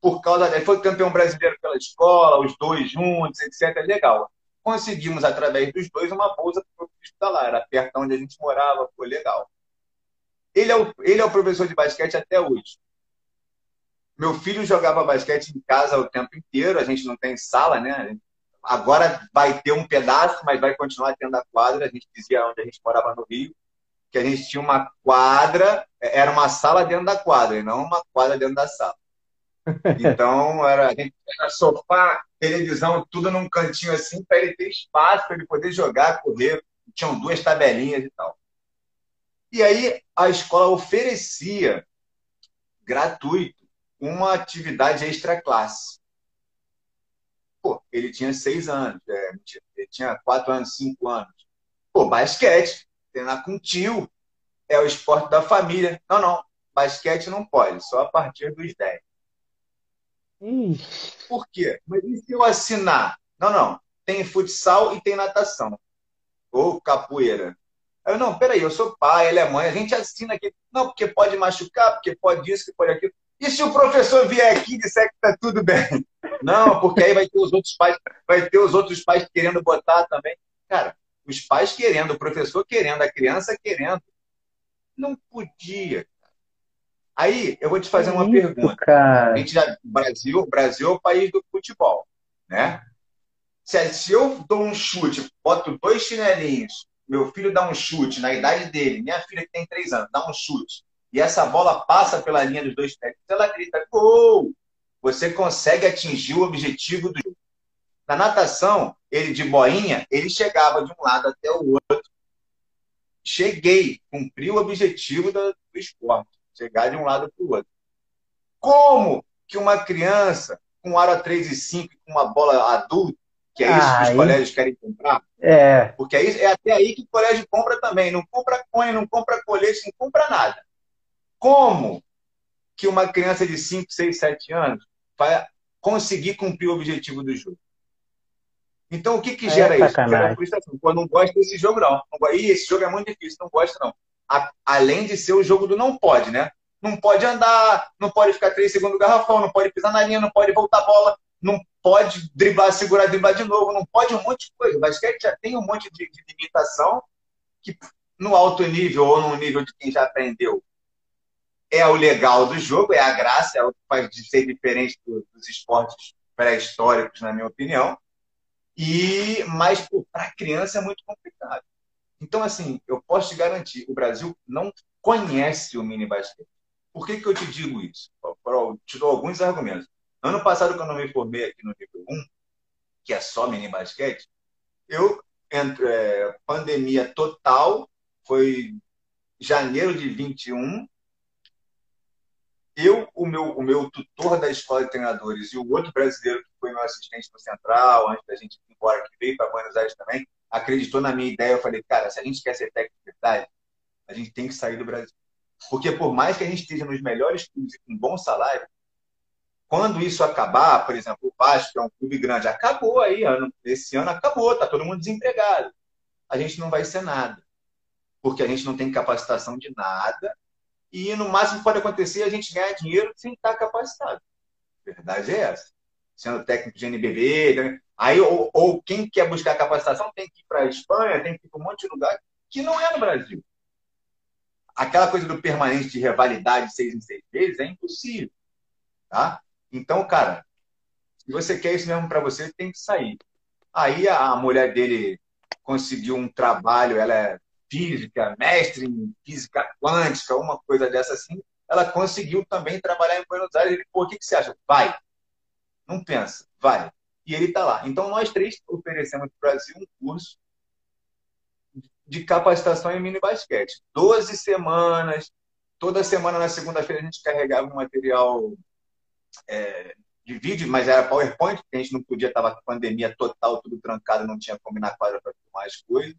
por causa dele, foi campeão brasileiro pela escola, os dois juntos, etc. Legal. Conseguimos, através dos dois, uma bolsa para o lá. Era perto onde a gente morava, foi legal. Ele é, o, ele é o professor de basquete até hoje. Meu filho jogava basquete em casa o tempo inteiro, a gente não tem sala, né? Agora vai ter um pedaço, mas vai continuar tendo a quadra. A gente dizia onde a gente morava no Rio, que a gente tinha uma quadra, era uma sala dentro da quadra, e não uma quadra dentro da sala. Então, era, a gente tinha sofá, televisão, tudo num cantinho assim, para ele ter espaço, para ele poder jogar, correr. Tinham duas tabelinhas e tal. E aí, a escola oferecia gratuito uma atividade extra classe. Pô, ele tinha seis anos, é, ele tinha quatro anos, cinco anos. Pô, basquete, treinar com tio, é o esporte da família. Não, não, basquete não pode, só a partir dos dez. Por quê? Mas e se eu assinar? Não, não, tem futsal e tem natação. Ou capoeira. Eu, não, peraí, eu sou pai, ele é mãe, a gente assina aqui. Não, porque pode machucar, porque pode isso, que pode aquilo. E se o professor vier aqui e disser que está tudo bem? Não, porque aí vai ter os outros pais, vai ter os outros pais querendo botar também. Cara, os pais querendo, o professor querendo, a criança querendo. Não podia. Aí eu vou te fazer uma Isso, pergunta. Cara. A gente já, Brasil, Brasil é o país do futebol, né? Se, se eu dou um chute, boto dois chinelinhos, meu filho dá um chute na idade dele, minha filha que tem três anos, dá um chute e essa bola passa pela linha dos dois técnicos, ela grita gol! Você consegue atingir o objetivo do jogo. Na natação, ele de boinha, ele chegava de um lado até o outro. Cheguei, cumpri o objetivo do, esporte, chegar de um lado para o outro. Como que uma criança com aro 3 e 5 com uma bola adulta, que é isso ah, que os aí... colégios querem comprar? É. Porque é, é até aí que o colégio compra também. Não compra coin, não compra colete, não compra nada. Como que uma criança de 5, 6, 7 anos vai conseguir cumprir o objetivo do jogo? Então, o que, que gera é isso? Gera frustração. Pô, não gosto desse jogo, não. não Ih, esse jogo é muito difícil, não gosto, não. A, além de ser o jogo do não pode, né? Não pode andar, não pode ficar três segundos no garrafão, não pode pisar na linha, não pode voltar a bola, não pode driblar, segurar, driblar de novo, não pode um monte de coisa. O basquete já tem um monte de, de limitação que no alto nível ou no nível de quem já aprendeu é o legal do jogo, é a graça, é o que faz ser diferente do, dos esportes pré-históricos, na minha opinião. E mas para criança é muito complicado. Então assim, eu posso te garantir, o Brasil não conhece o mini basquete. Por que, que eu te digo isso? Eu te dou alguns argumentos. Ano passado, quando eu me formei aqui no nível 1, que é só mini basquete, eu, entre, é, pandemia total, foi janeiro de 21, eu, o meu, o meu tutor da escola de treinadores e o outro brasileiro que foi meu assistente no Central, antes da gente ir embora, que veio para Buenos Aires também, acreditou na minha ideia. Eu falei, cara, se a gente quer ser técnico de verdade, a gente tem que sair do Brasil. Porque por mais que a gente esteja nos melhores clubes com bom salário, quando isso acabar, por exemplo, o Vasco, que é um clube grande, acabou aí, ano, esse ano acabou, tá todo mundo desempregado. A gente não vai ser nada. Porque a gente não tem capacitação de nada e no máximo pode acontecer é a gente ganhar dinheiro sem estar capacitado. A verdade é essa. Sendo técnico de NBB, né? aí ou, ou quem quer buscar capacitação tem que ir para a Espanha, tem que ir para um monte de lugar que não é no Brasil. Aquela coisa do permanente de rivalidade seis em seis meses é impossível. Tá? Então, cara, se você quer isso mesmo para você, tem que sair. Aí a mulher dele conseguiu um trabalho, ela é física, mestre em física quântica, uma coisa dessa assim, ela conseguiu também trabalhar em Buenos Aires. Ele, pô, o que, que você acha? Vai. Não pensa, vai. E ele está lá. Então, nós três oferecemos para o Brasil um curso de capacitação em mini basquete. 12 semanas. Toda semana, na segunda-feira, a gente carregava um material é, de vídeo, mas era PowerPoint, porque a gente não podia, estava com pandemia total, tudo trancado, não tinha como ir na quadra para filmar as coisas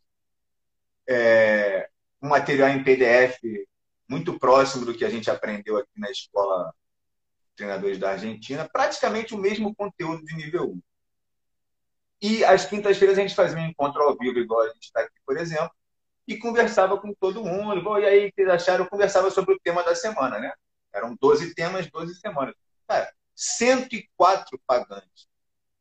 é, um material em PDF muito próximo do que a gente aprendeu aqui na escola treinadores da Argentina, praticamente o mesmo conteúdo de nível 1. E às quintas-feiras a gente fazia um encontro ao vivo, igual a gente está aqui, por exemplo, e conversava com todo mundo. Bom, e aí, o que acharam? Conversava sobre o tema da semana, né? Eram 12 temas, 12 semanas. Cara, 104 pagantes.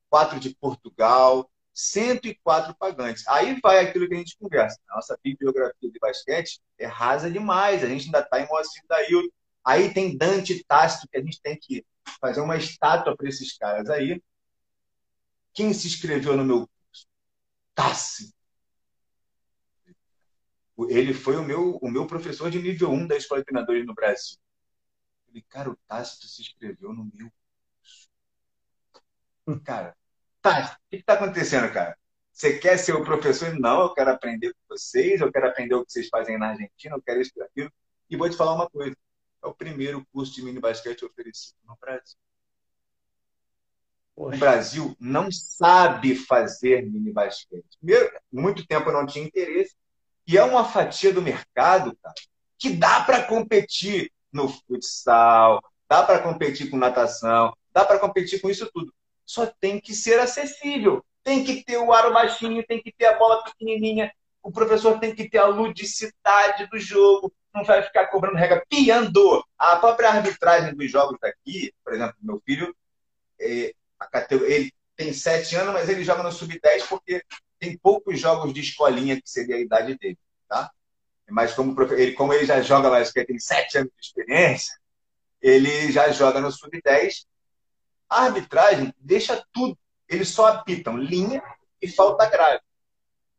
Quatro de Portugal, 104 pagantes. Aí vai aquilo que a gente conversa. A nossa bibliografia de basquete é rasa demais. A gente ainda está em Moacir Daílton. Aí tem Dante Tácito, que a gente tem que fazer uma estátua para esses caras aí. Quem se inscreveu no meu curso? Tácito. Ele foi o meu, o meu professor de nível 1 da Escola de Treinadores no Brasil. Eu falei, cara, o Tácito se inscreveu no meu curso. Cara, Tá, o que está acontecendo, cara? Você quer ser o professor? Não, eu quero aprender com vocês, eu quero aprender o que vocês fazem na Argentina, eu quero isso aquilo. E vou te falar uma coisa: é o primeiro curso de mini basquete oferecido no Brasil. Poxa. O Brasil não sabe fazer mini basquete. Primeiro, muito tempo eu não tinha interesse. E é uma fatia do mercado, cara, que dá para competir no futsal, dá para competir com natação, dá para competir com isso tudo só tem que ser acessível. Tem que ter o aro baixinho, tem que ter a bola pequenininha. O professor tem que ter a ludicidade do jogo. Não vai ficar cobrando regra piando. A própria arbitragem dos jogos daqui, por exemplo, meu filho, é, ele tem sete anos, mas ele joga no sub-10 porque tem poucos jogos de escolinha que seria a idade dele, tá? Mas como ele, como ele já joga mais, porque tem sete anos de experiência, ele já joga no sub-10 a arbitragem deixa tudo. Eles só apitam linha e falta grave.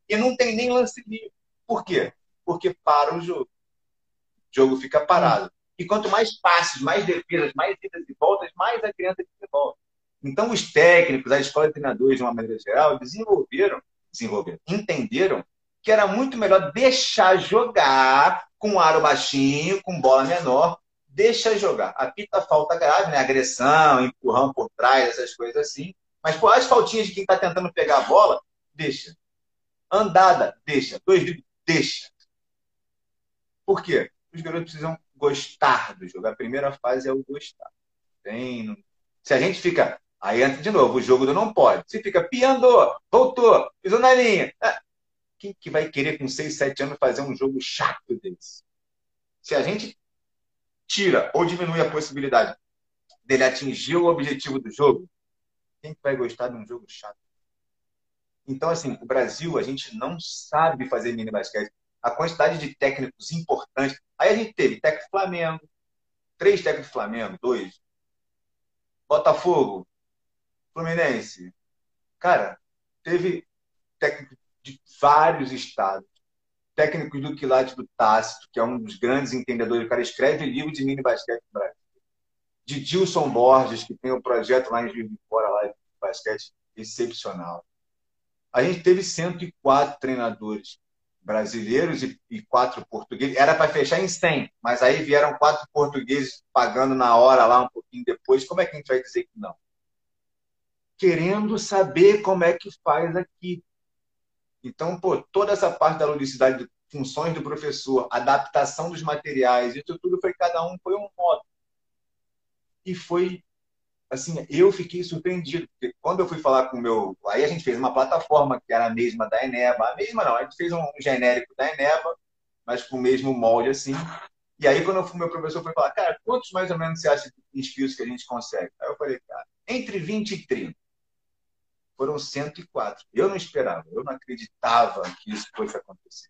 E não tem nem lance livre. Por quê? Porque para o jogo. O jogo fica parado. E quanto mais passes, mais defesas, mais idas e voltas, mais a criança desenvolve. Então, os técnicos, a escola de treinadores, de uma maneira geral, desenvolveram, desenvolveram, entenderam que era muito melhor deixar jogar com aro baixinho, com bola menor, deixa jogar. Apita falta grave, né? Agressão, empurrão por trás, essas coisas assim. Mas pô, as faltinhas de quem está tentando pegar a bola, deixa. Andada, deixa. Dois dribles, deixa. Por quê? Os garotos precisam gostar do jogo. A primeira fase é o gostar. Tem... Se a gente fica. Aí entra de novo, o jogo do não pode. Se fica piando, voltou, pisou na linha. Ah, quem que vai querer com 6, 7 anos fazer um jogo chato desse? Se a gente tira ou diminui a possibilidade dele atingir o objetivo do jogo, quem vai gostar de um jogo chato? Então, assim, o Brasil, a gente não sabe fazer mini basquete. A quantidade de técnicos importantes. Aí a gente teve técnico Flamengo, três técnicos Flamengo, dois. Botafogo, Fluminense. Cara, teve técnicos de vários estados, técnicos do quilate do Tácito, que é um dos grandes entendedores, o cara escreve livro de mini basquete no Brasil. De Dilson Borges, que tem um projeto lá em Juiz de Fora, lá de basquete excepcional. A gente teve 104 treinadores brasileiros e, e quatro portugueses. Era para fechar em 100, mas aí vieram quatro portugueses pagando na hora lá um pouquinho depois. Como é que a gente vai dizer que não? Querendo saber como é que faz aqui. Então, pô, toda essa parte da ludicidade, funções do professor, adaptação dos materiais, isso tudo foi cada um foi um modo. E foi assim, eu fiquei surpreendido, porque quando eu fui falar com o meu. Aí a gente fez uma plataforma que era a mesma da Eneba, a mesma não, a gente fez um genérico da Eneba, mas com o mesmo molde assim. E aí, quando o meu professor foi falar, cara, quantos mais ou menos você acha de skills que a gente consegue? Aí eu falei, cara, entre 20 e 30. Foram 104. Eu não esperava, eu não acreditava que isso fosse acontecer.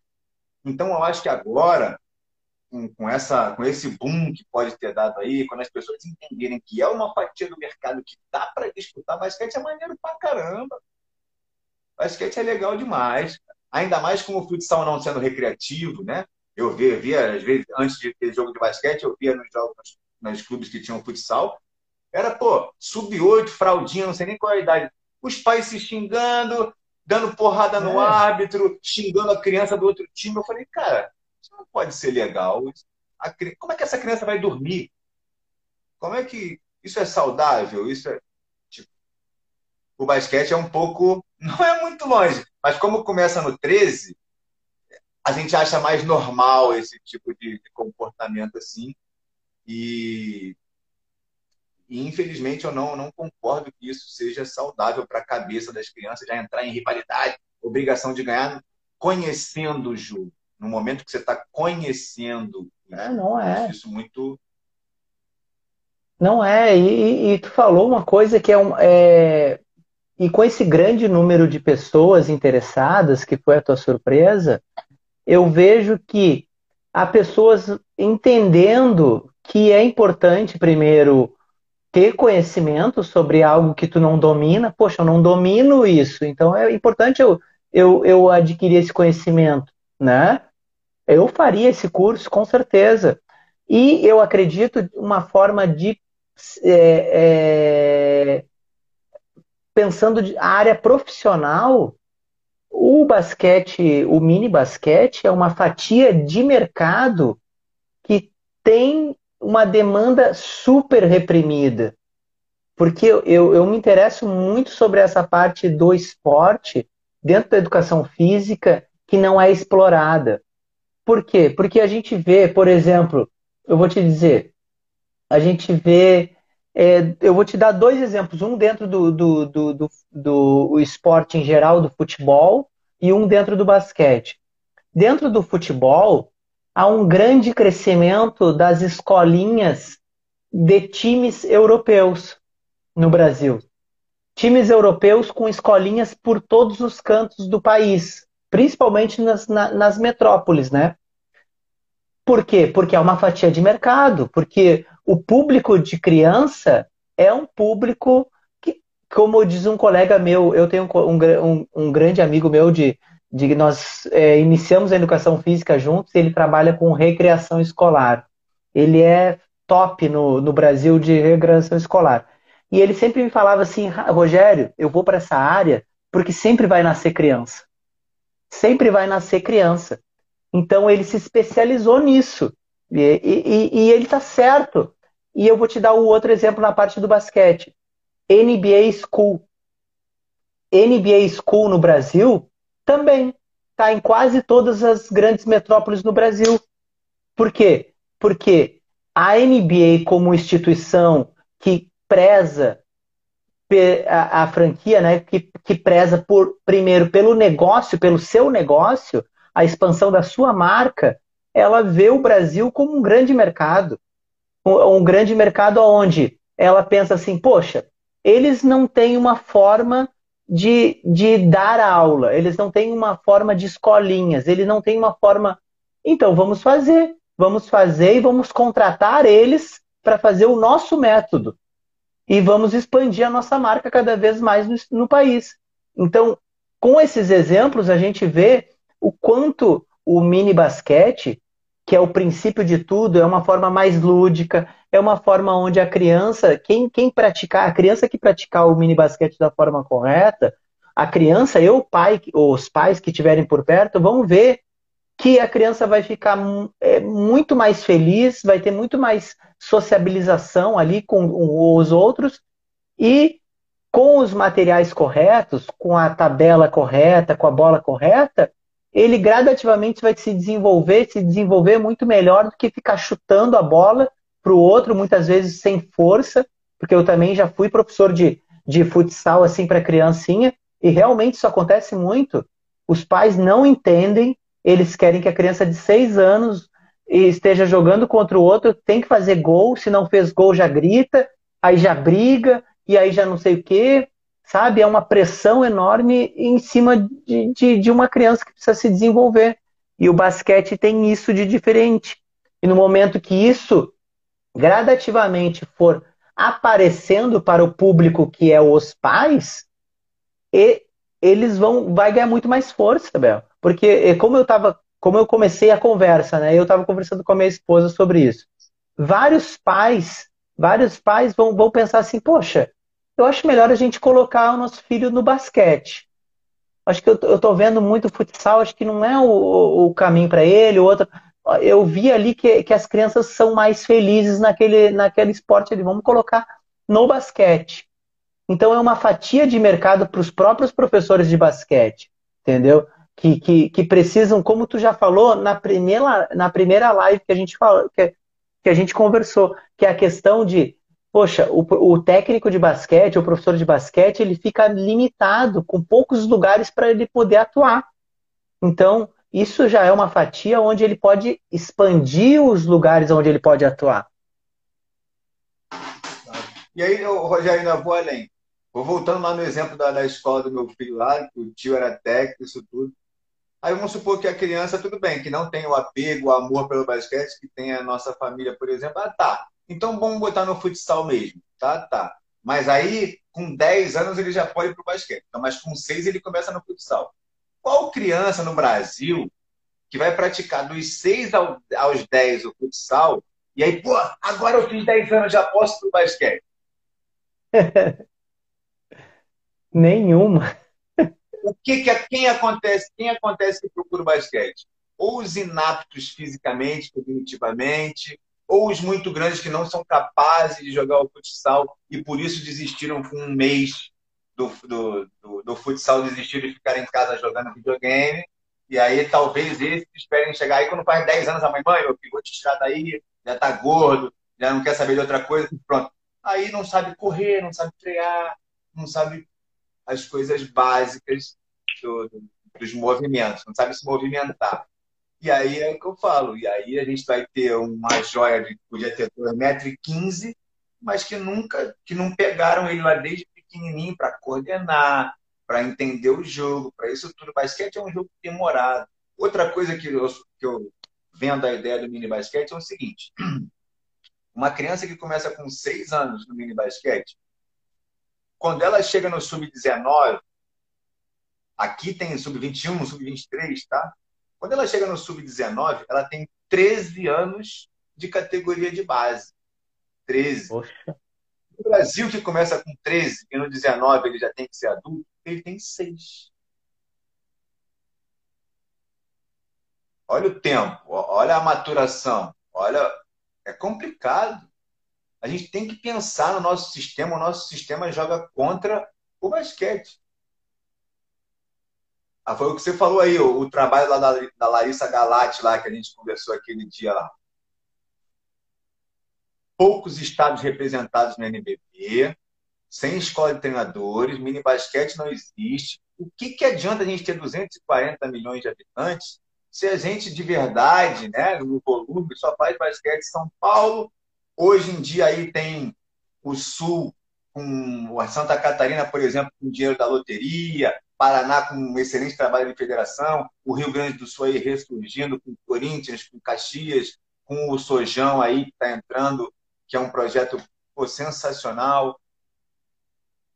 Então, eu acho que agora com, essa, com esse boom que pode ter dado aí, quando as pessoas entenderem que é uma fatia do mercado que dá para disputar, basquete é maneiro pra caramba. Basquete é legal demais. Ainda mais com o futsal não sendo recreativo, né? Eu via, via, às vezes, antes de ter jogo de basquete, eu via nos jogos, nos clubes que tinham futsal. Era, pô, sub-8, fraldinha, não sei nem qual é a idade. Os pais se xingando, dando porrada no é. árbitro, xingando a criança do outro time. Eu falei, cara, isso não pode ser legal. Como é que essa criança vai dormir? Como é que isso é saudável? Isso é tipo, o basquete é um pouco, não é muito longe, mas como começa no 13, a gente acha mais normal esse tipo de, de comportamento assim. E, e, infelizmente eu não, não concordo que isso seja saudável para a cabeça das crianças já entrar em rivalidade, obrigação de ganhar conhecendo o jogo no momento que você está conhecendo. É, não é. Isso muito. Não é. E, e, tu falou uma coisa que é, um, é. E com esse grande número de pessoas interessadas, que foi a tua surpresa, eu vejo que há pessoas entendendo que é importante, primeiro, ter conhecimento sobre algo que tu não domina. Poxa, eu não domino isso, então é importante eu, eu, eu adquirir esse conhecimento, né? Eu faria esse curso, com certeza. E eu acredito uma forma de. É, é, pensando a área profissional, o basquete, o mini basquete, é uma fatia de mercado que tem uma demanda super reprimida. Porque eu, eu, eu me interesso muito sobre essa parte do esporte dentro da educação física que não é explorada. Por quê? Porque a gente vê, por exemplo, eu vou te dizer, a gente vê. É, eu vou te dar dois exemplos, um dentro do, do, do, do, do esporte em geral, do futebol, e um dentro do basquete. Dentro do futebol, há um grande crescimento das escolinhas de times europeus no Brasil. Times europeus com escolinhas por todos os cantos do país principalmente nas, na, nas metrópoles, né? Por quê? Porque é uma fatia de mercado, porque o público de criança é um público que, como diz um colega meu, eu tenho um, um, um grande amigo meu de, de nós é, iniciamos a educação física juntos, ele trabalha com recreação escolar. Ele é top no, no Brasil de recreação escolar. E ele sempre me falava assim, Rogério, eu vou para essa área porque sempre vai nascer criança sempre vai nascer criança. Então ele se especializou nisso. E, e, e ele está certo. E eu vou te dar o outro exemplo na parte do basquete. NBA School. NBA School no Brasil também está em quase todas as grandes metrópoles no Brasil. Por quê? Porque a NBA, como instituição que preza a, a franquia, né, que, que preza por primeiro pelo negócio, pelo seu negócio, a expansão da sua marca, ela vê o Brasil como um grande mercado, um, um grande mercado onde ela pensa assim, poxa, eles não têm uma forma de, de dar aula, eles não têm uma forma de escolinhas, eles não têm uma forma. Então vamos fazer, vamos fazer e vamos contratar eles para fazer o nosso método e vamos expandir a nossa marca cada vez mais no, no país. Então, com esses exemplos, a gente vê o quanto o mini basquete, que é o princípio de tudo, é uma forma mais lúdica, é uma forma onde a criança, quem, quem praticar, a criança que praticar o mini basquete da forma correta, a criança e o pai, os pais que estiverem por perto, vão ver que a criança vai ficar é, muito mais feliz, vai ter muito mais sociabilização ali com os outros e com os materiais corretos, com a tabela correta, com a bola correta, ele gradativamente vai se desenvolver, se desenvolver muito melhor do que ficar chutando a bola para o outro, muitas vezes sem força, porque eu também já fui professor de, de futsal assim para criancinha, e realmente isso acontece muito. Os pais não entendem, eles querem que a criança de seis anos esteja jogando contra o outro, tem que fazer gol, se não fez gol já grita, aí já briga, e aí já não sei o quê, sabe? É uma pressão enorme em cima de, de, de uma criança que precisa se desenvolver. E o basquete tem isso de diferente. E no momento que isso gradativamente for aparecendo para o público que é os pais, e eles vão vai ganhar muito mais força, Bel. Porque como eu tava, como eu comecei a conversa, né? Eu estava conversando com a minha esposa sobre isso. Vários pais, vários pais vão, vão pensar assim, poxa, eu acho melhor a gente colocar o nosso filho no basquete. Acho que eu, eu tô vendo muito futsal, acho que não é o, o caminho para ele, o outro eu vi ali que, que as crianças são mais felizes naquele, naquele esporte ali. Vamos colocar no basquete. Então é uma fatia de mercado para os próprios professores de basquete, entendeu? Que, que, que, precisam, como tu já falou na primeira, na primeira live que a gente falou, que, que a gente conversou, que é a questão de, poxa, o, o técnico de basquete, o professor de basquete, ele fica limitado com poucos lugares para ele poder atuar. Então, isso já é uma fatia onde ele pode expandir os lugares onde ele pode atuar. E aí, Rogério, ainda vou além. Vou voltando lá no exemplo da, da escola do meu filho lá, que o tio era técnico, isso tudo. Aí vamos supor que a criança, tudo bem, que não tem o apego, o amor pelo basquete, que tem a nossa família, por exemplo. Ah, tá. Então vamos botar no futsal mesmo. Tá, tá. Mas aí, com 10 anos, ele já pode ir para o basquete. Então, mas com 6 ele começa no futsal. Qual criança no Brasil que vai praticar dos 6 aos 10 o futsal e aí, pô, agora eu fiz 10 anos, já posso pro basquete? Nenhuma. O que, que quem acontece? Quem acontece que procura o basquete? Ou os inaptos fisicamente, cognitivamente, ou os muito grandes que não são capazes de jogar o futsal e por isso desistiram com um mês do, do, do, do futsal desistir e ficar em casa jogando videogame. E aí talvez eles esperem chegar aí quando faz 10 anos a mãe, mãe, eu vou te tirar daí, já tá gordo, já não quer saber de outra coisa, pronto. Aí não sabe correr, não sabe frear, não sabe as coisas básicas do, dos movimentos, não sabe se movimentar. E aí é o que eu falo. E aí a gente vai ter uma joia de podia ter 2,15m, mas que nunca, que não pegaram ele lá desde pequenininho para coordenar, para entender o jogo, para isso tudo. Basquete é um jogo demorado. Outra coisa que eu, que eu vendo a ideia do mini basquete é o seguinte: uma criança que começa com seis anos no mini basquete, quando ela chega no sub-19, aqui tem sub-21, sub-23, tá? Quando ela chega no sub-19, ela tem 13 anos de categoria de base. 13. Poxa. O Brasil, que começa com 13 e no 19 ele já tem que ser adulto, ele tem 6. Olha o tempo, olha a maturação, olha. É complicado. A gente tem que pensar no nosso sistema. O nosso sistema joga contra o basquete. Ah, foi o que você falou aí, o, o trabalho lá da, da Larissa Galati, lá que a gente conversou aquele dia lá poucos estados representados no NBB, sem escola de treinadores, mini basquete não existe. O que, que adianta a gente ter 240 milhões de habitantes se a gente de verdade, né, no volume, só faz basquete São Paulo? Hoje em dia aí tem o Sul com a Santa Catarina, por exemplo, com dinheiro da loteria, Paraná com um excelente trabalho de federação, o Rio Grande do Sul aí ressurgindo com Corinthians, com Caxias, com o Sojão aí que está entrando que é um projeto pô, sensacional.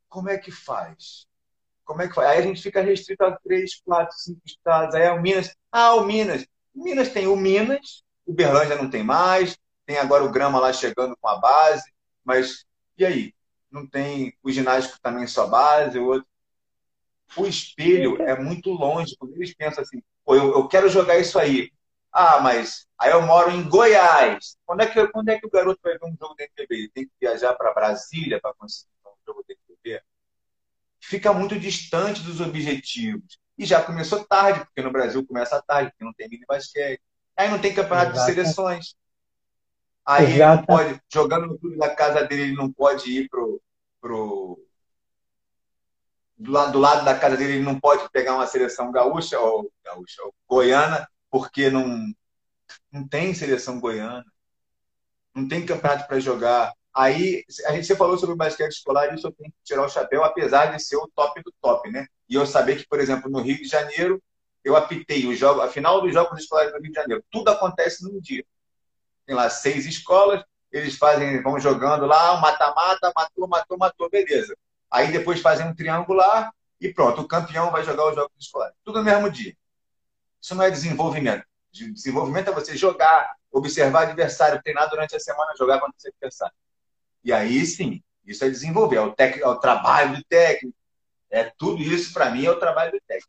Como é que faz? como é que foi? Aí a gente fica restrito a três, quatro, cinco estados. Aí é o Minas. Ah, o Minas. Minas tem o Minas, o Berlândia não tem mais, tem agora o Grama lá chegando com a base, mas e aí? Não tem o ginásio também só base, o outro. O espelho é muito longe, quando eles pensam assim, pô, eu, eu quero jogar isso aí. Ah, mas aí eu moro em Goiás. Quando é que, quando é que o garoto vai ver um jogo de NBB? Ele tem que viajar para Brasília para conseguir um jogo de NBB? Fica muito distante dos objetivos. E já começou tarde, porque no Brasil começa tarde, porque não tem mini basquete. Aí não tem campeonato Exato. de seleções. Aí ele não pode, jogando no clube da casa dele, ele não pode ir pro, pro do lado, do lado da casa dele, ele não pode pegar uma seleção gaúcha ou gaúcha ou goiana porque não, não tem seleção goiana, não tem campeonato para jogar. Aí, a gente você falou sobre o basquete escolar, isso eu tenho que tirar o chapéu, apesar de ser o top do top, né? E eu saber que, por exemplo, no Rio de Janeiro, eu apitei o jogo, a final dos Jogos Escolares do Rio de Janeiro. Tudo acontece num dia. Tem lá seis escolas, eles fazem, vão jogando lá, mata-mata, matou, matou, matou, beleza. Aí depois fazem um triangular e pronto, o campeão vai jogar os Jogos Escolares. Tudo no mesmo dia. Isso não é desenvolvimento. Desenvolvimento é você jogar, observar adversário, treinar durante a semana, jogar contra esse adversário. E aí sim, isso é desenvolver, é o, tec... é o trabalho do técnico. É tudo isso, para mim, é o trabalho do técnico.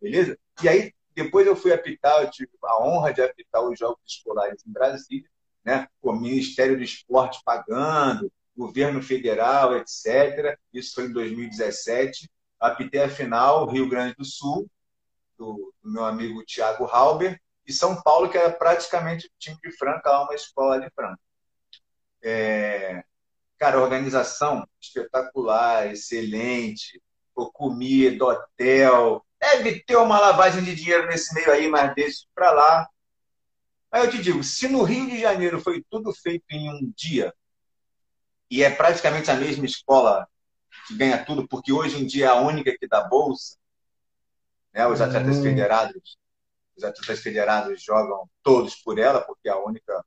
Beleza? E aí, depois eu fui apitar, eu tive a honra de apitar os Jogos Escolares em Brasília, né? o Ministério do Esporte pagando, governo federal, etc. Isso foi em 2017. Apitei a final, Rio Grande do Sul, do, do meu amigo Tiago Halber, e São Paulo, que era praticamente o time de Franca, uma escola de Franca. É, cara, organização espetacular, excelente, o comida, hotel, deve ter uma lavagem de dinheiro nesse meio aí, mas deixa para lá. Aí eu te digo, se no Rio de Janeiro foi tudo feito em um dia, e é praticamente a mesma escola que ganha tudo, porque hoje em dia é a única que dá bolsa, né? Os atletas hum. federados, os atletas federados jogam todos por ela, porque a única.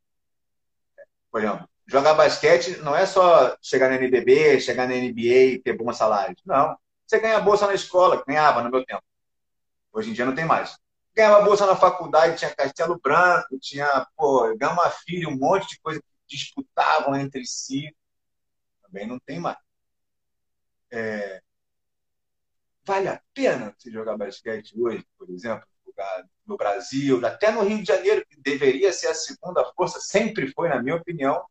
Por exemplo, jogar basquete não é só chegar na NBB, chegar na NBA e ter bons salários. Não. Você ganha bolsa na escola, ganhava no meu tempo. Hoje em dia não tem mais. Ganhava bolsa na faculdade, tinha Castelo Branco, tinha, pô, Gama Filho, um monte de coisa que disputavam entre si. Também não tem mais. É, Vale a pena você jogar basquete hoje, por exemplo, no Brasil, até no Rio de Janeiro, que deveria ser a segunda força, sempre foi, na minha opinião,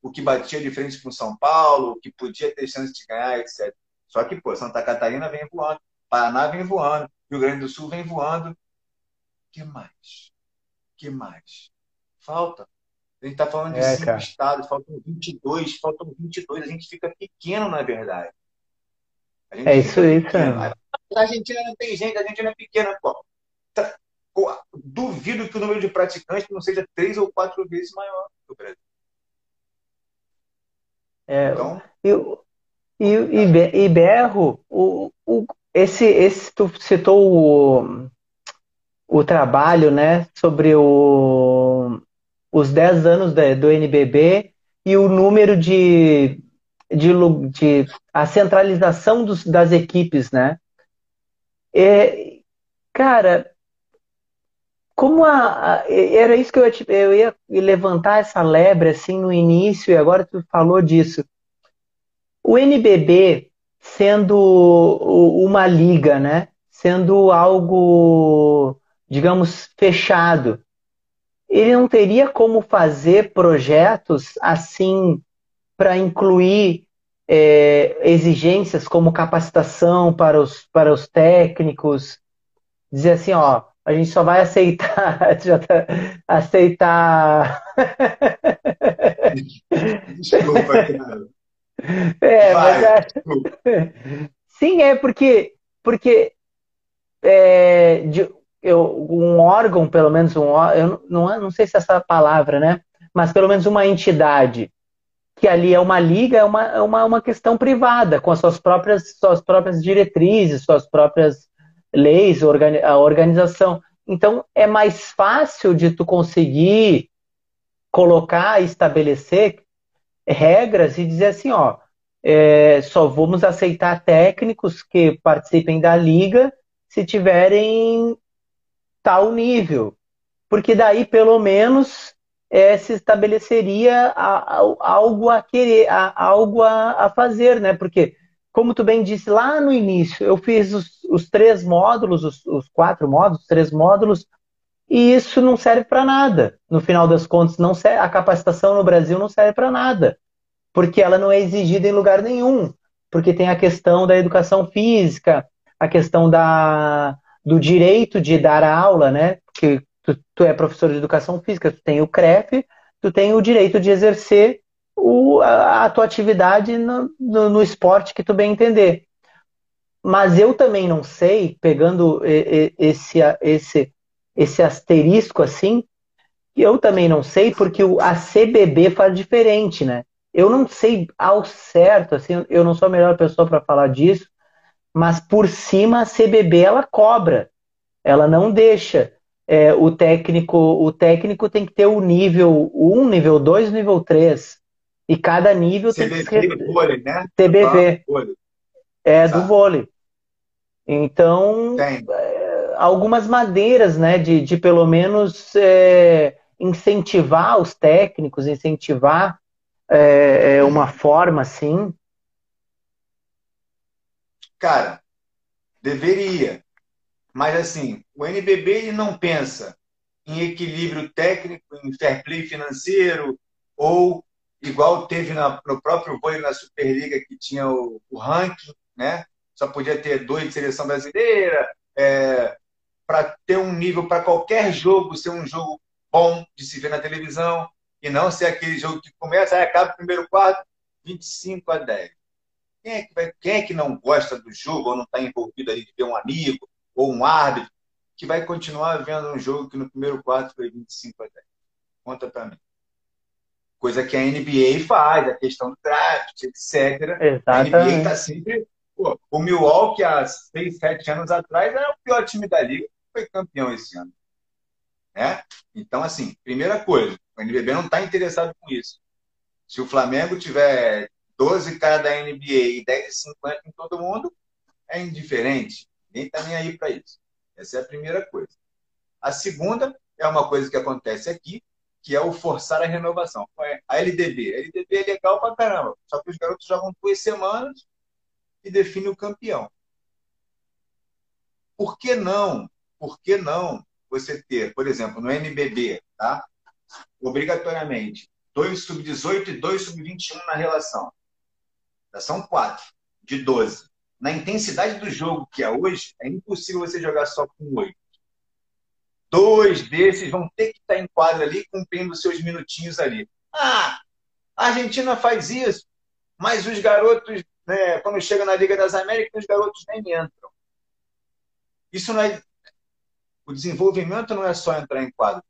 o que batia de frente com São Paulo, o que podia ter chance de ganhar, etc. Só que, pô, Santa Catarina vem voando, Paraná vem voando, Rio Grande do Sul vem voando. que mais? que mais? Falta. A gente está falando de é, cinco cara. estados, faltam 22, faltam 22, a gente fica pequeno, na verdade. É isso, isso. É. A Argentina não tem gente, a Argentina é pequena. Pô. Tá, duvido que o número de praticantes não seja três ou quatro vezes maior que o Brasil. É, então, e, e, e Berro, o, o, esse, esse, tu citou o, o trabalho né, sobre o, os 10 anos do NBB e o número de, de, de a centralização dos, das equipes, né? É, cara, como a, a, era isso que eu, eu ia levantar essa lebre assim no início e agora tu falou disso. O NBB sendo uma liga, né? Sendo algo, digamos, fechado. Ele não teria como fazer projetos assim para incluir é, exigências como capacitação para os, para os técnicos, dizer assim, ó, a gente só vai aceitar, tá, aceitar. Desculpa, cara. É, vai, mas é... sim, é porque porque é, de, eu, um órgão, pelo menos um eu não, não sei se é essa palavra, né? Mas pelo menos uma entidade que ali é uma liga, é uma, é uma, uma questão privada, com as suas próprias, suas próprias diretrizes, suas próprias leis, a organização. Então, é mais fácil de tu conseguir colocar, estabelecer regras e dizer assim, ó, é, só vamos aceitar técnicos que participem da liga se tiverem tal nível. Porque daí, pelo menos, é, se estabeleceria a, a, algo a querer, a, algo a, fazer, né? Porque, como tu bem disse lá no início, eu fiz os, os três módulos, os, os, quatro módulos, os três módulos, e isso não serve para nada. No final das contas, não serve, a capacitação no Brasil não serve para nada porque ela não é exigida em lugar nenhum, porque tem a questão da educação física, a questão da, do direito de dar aula, né? Porque tu, tu é professor de educação física, tu tem o CREF, tu tem o direito de exercer o, a, a, tua atividade no, no, no, esporte que tu bem entender. Mas eu também não sei, pegando esse, esse, esse asterisco assim, eu também não sei porque a CBB faz diferente, né? Eu não sei ao certo, assim, eu não sou a melhor pessoa para falar disso, mas por cima a CBB ela cobra, ela não deixa. É, o técnico o técnico tem que ter o nível 1, nível 2 nível 3. E cada nível CBV, tem que ser. Vôlei, né? CBV. Vôlei. É, do vôlei. Então, é, algumas madeiras, né, de, de pelo menos é, incentivar os técnicos, incentivar é, é uma forma assim? Cara, deveria. Mas assim, o NBB ele não pensa em equilíbrio técnico, em fair play financeiro, ou igual teve na, no próprio vôlei na Superliga, que tinha o, o ranking, né? Só podia ter dois de seleção brasileira, é, para ter um nível para qualquer jogo ser um jogo bom de se ver na televisão e não ser aquele jogo que começa, e acaba o primeiro quarto, 25 a 10. Quem é, que vai, quem é que não gosta do jogo ou não está envolvido ali de ver um amigo ou um árbitro que vai continuar vendo um jogo que no primeiro quarto foi 25 a 10? Conta para mim. Coisa que a NBA faz, a questão do draft, etc. Exatamente. A NBA está sempre. Pô, o Milwaukee, há 6, 7 anos atrás, era o pior time da liga, foi campeão esse ano. Né? Então, assim, primeira coisa, o NBB não está interessado com isso. Se o Flamengo tiver 12 caras da NBA e 10 50 em todo mundo, é indiferente. Ninguém está nem aí para isso. Essa é a primeira coisa. A segunda é uma coisa que acontece aqui, que é o forçar a renovação. É a LDB. A LDB é legal pra caramba. Só que os garotos jogam duas semanas e definem o campeão. Por que não? Por que não você ter, por exemplo, no NBB, tá? obrigatoriamente dois sub-18 e dois sub-21 na relação. Já são quatro, de 12. Na intensidade do jogo que é hoje, é impossível você jogar só com oito. Dois desses vão ter que estar em quadra ali, cumprindo seus minutinhos ali. Ah, a Argentina faz isso, mas os garotos, né, quando chega na Liga das Américas, os garotos nem entram. Isso não é. O desenvolvimento não é só entrar em quadro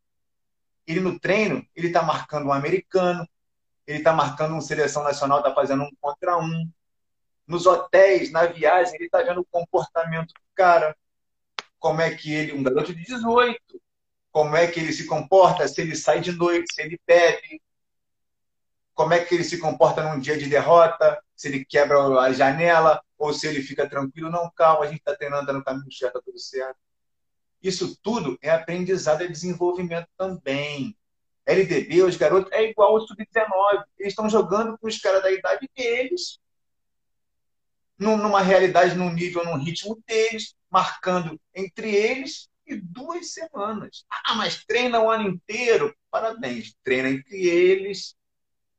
ele no treino, ele está marcando um americano, ele está marcando uma seleção nacional, está fazendo um contra um. Nos hotéis, na viagem, ele está vendo o comportamento do cara. Como é que ele, um garoto de 18, como é que ele se comporta, se ele sai de noite, se ele bebe, como é que ele se comporta num dia de derrota, se ele quebra a janela, ou se ele fica tranquilo. Não, calma, a gente está treinando, está no caminho certo, está tudo certo. Isso tudo é aprendizado e desenvolvimento também. LDB, os garotos, é igual ao Sub-19. Eles estão jogando com os caras da idade deles, numa realidade, num nível, num ritmo deles, marcando entre eles e duas semanas. Ah, mas treina o ano inteiro? Parabéns, treina entre eles,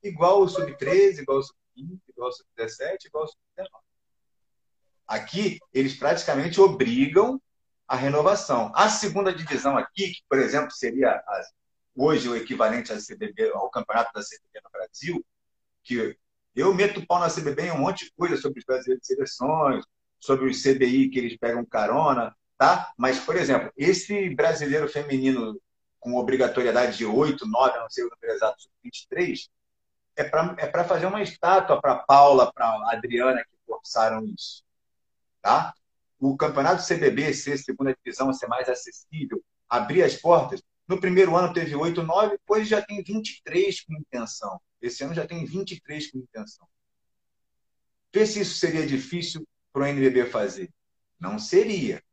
igual o Sub-13, igual o Sub-15, igual o Sub-17, igual o Sub-19. Aqui, eles praticamente obrigam a renovação. A segunda divisão aqui, que, por exemplo, seria hoje o equivalente à CBB, ao campeonato da CBB no Brasil, que eu meto pau na CBB em um monte de coisa sobre os brasileiros de seleções, sobre os CBI que eles pegam carona, tá? Mas, por exemplo, esse brasileiro feminino com obrigatoriedade de 8, 9, não sei o número exato, 23, é para é fazer uma estátua para Paula, para Adriana, que forçaram isso. Tá? o campeonato CBB ser segunda divisão, ser mais acessível, abrir as portas. No primeiro ano teve 8, 9, depois já tem 23 com intenção. Esse ano já tem 23 com intenção. Vê se isso seria difícil para o NBB fazer. Não seria.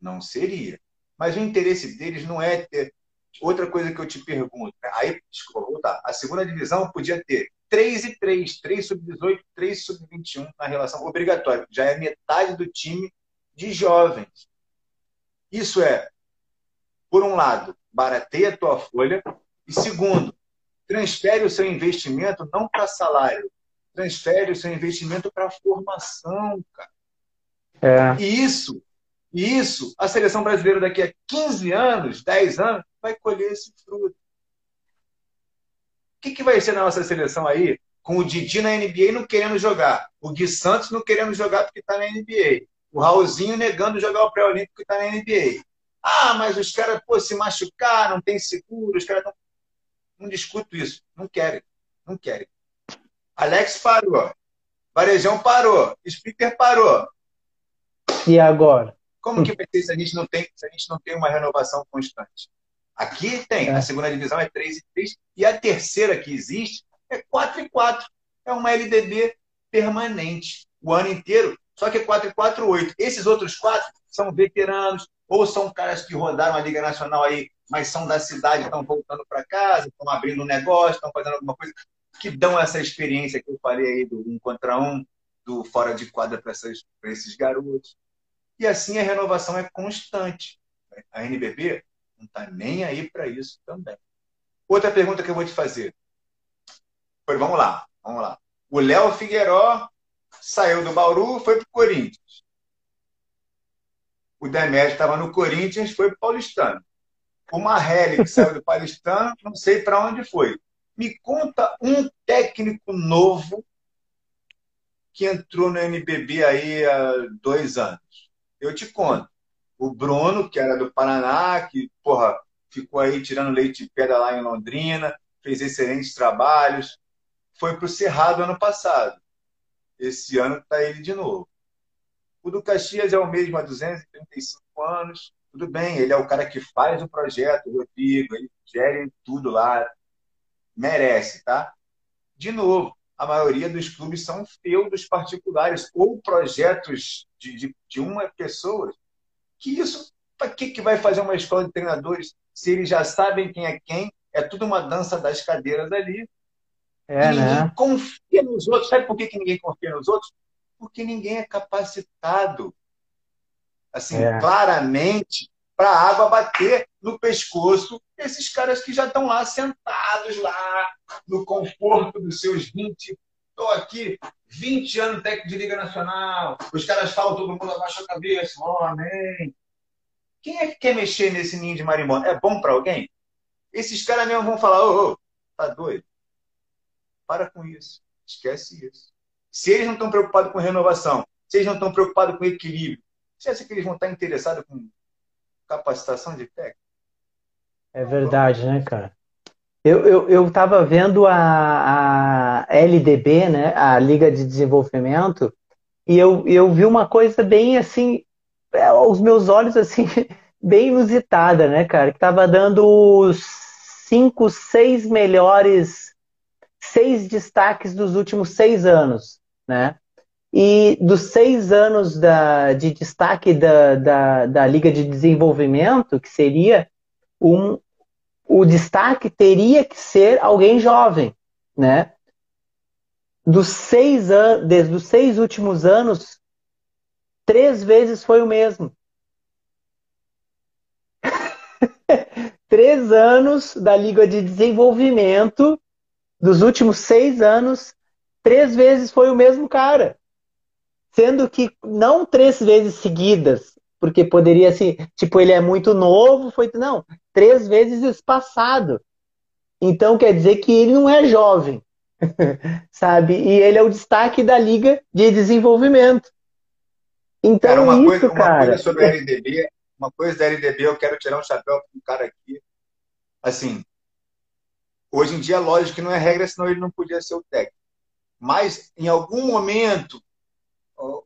Não seria. Mas o interesse deles não é ter. Outra coisa que eu te pergunto, né? aí, desculpa, vou voltar. A segunda divisão podia ter 3 e 3, 3 sub-18, 3 sub-21 na relação obrigatória. Já é metade do time de jovens. Isso é, por um lado, barateia a tua folha, e segundo, transfere o seu investimento não para salário, transfere o seu investimento para formação, cara. É. E isso, isso, a seleção brasileira daqui a 15 anos, 10 anos, vai colher esse fruto. O que, que vai ser na nossa seleção aí, com o Didi na NBA não querendo jogar, o Gui Santos não querendo jogar porque está na NBA, o Raulzinho negando jogar o pré-olímpico que está na NBA. Ah, mas os caras, pô, se machucaram, não tem seguro, os caras não... não discuto isso. Não querem. Não querem. Alex parou. Varejão parou. Speaker parou. E agora? Como que vai ser se a gente não tem, se a gente não tem uma renovação constante? Aqui tem, é. a segunda divisão é 3 e 3, e a terceira que existe é 4 e 4. É uma LDB permanente, o ano inteiro, só que é 4 e 4, 8. Esses outros quatro são veteranos, ou são caras que rodaram a Liga Nacional aí, mas são da cidade, estão voltando para casa, estão abrindo um negócio, estão fazendo alguma coisa, que dão essa experiência que eu falei aí do um contra um, do fora de quadra para esses garotos. E assim a renovação é constante. A NBB não está nem aí para isso também. Outra pergunta que eu vou te fazer. Foi, vamos lá, vamos lá. O Léo Figueiró saiu do Bauru, foi para o Corinthians. O Demetrio estava no Corinthians, foi para o Paulistano. O Marrelli, que saiu do Paulistano, não sei para onde foi. Me conta um técnico novo que entrou no NBB aí há dois anos. Eu te conto. O Bruno, que era do Paraná, que, porra, ficou aí tirando leite de pedra lá em Londrina, fez excelentes trabalhos. Foi para o Cerrado ano passado. Esse ano está ele de novo. O do Caxias é o mesmo há 235 anos. Tudo bem, ele é o cara que faz o projeto, o Rodrigo, ele gere tudo lá. Merece, tá? De novo, a maioria dos clubes são feudos particulares ou projetos de, de, de uma pessoa. Que isso, para que, que vai fazer uma escola de treinadores se eles já sabem quem é quem? É tudo uma dança das cadeiras ali. É, e ninguém né? confia nos outros. Sabe por que, que ninguém confia nos outros? Porque ninguém é capacitado, assim, é. claramente, para a água bater no pescoço desses caras que já estão lá sentados lá, no conforto dos seus 20. Estou aqui 20 anos técnico de Liga Nacional. Os caras falam, todo mundo abaixa a cabeça. Oh, amém. Quem é que quer mexer nesse ninho de marimbondo? É bom para alguém? Esses caras mesmo vão falar, ô, oh, tá doido? Para com isso. Esquece isso. Se eles não estão preocupados com renovação, se eles não estão preocupados com equilíbrio, você acha que eles vão estar interessados com capacitação de técnico? É verdade, né, cara? Eu, eu, eu vendo a, a LDB, né, a Liga de Desenvolvimento, e eu, eu vi uma coisa bem assim, é, os meus olhos assim, bem inusitada, né, cara? Que tava dando os cinco, seis melhores, seis destaques dos últimos seis anos né? E dos seis anos da, de destaque da, da, da Liga de Desenvolvimento, que seria um, o destaque teria que ser alguém jovem, né? Dos seis anos, desde os seis últimos anos, três vezes foi o mesmo. três anos da Liga de Desenvolvimento, dos últimos seis anos, três vezes foi o mesmo cara. Sendo que não três vezes seguidas, porque poderia assim, tipo, ele é muito novo, foi. Não, três vezes espaçado. Então quer dizer que ele não é jovem, sabe? E ele é o destaque da Liga de Desenvolvimento. Então, cara, uma, isso, coisa, uma cara... coisa sobre a LDB, uma coisa da LDB, eu quero tirar um chapéu para um cara aqui. Assim, hoje em dia, lógico que não é regra, senão ele não podia ser o técnico mas em algum momento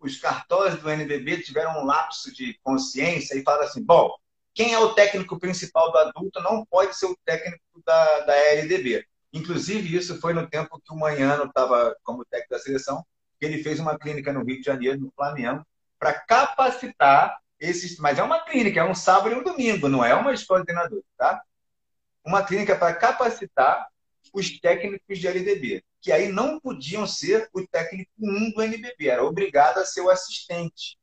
os cartórios do NBB tiveram um lapso de consciência e falaram assim: bom, quem é o técnico principal do adulto não pode ser o técnico da, da LDB. Inclusive, isso foi no tempo que o Manhano estava como técnico da seleção que ele fez uma clínica no Rio de Janeiro, no Flamengo, para capacitar esses. Mas é uma clínica, é um sábado e um domingo, não é uma escola de treinador, tá? Uma clínica para capacitar os técnicos de LDB, que aí não podiam ser o técnico 1 do NBB, era obrigado a ser o assistente.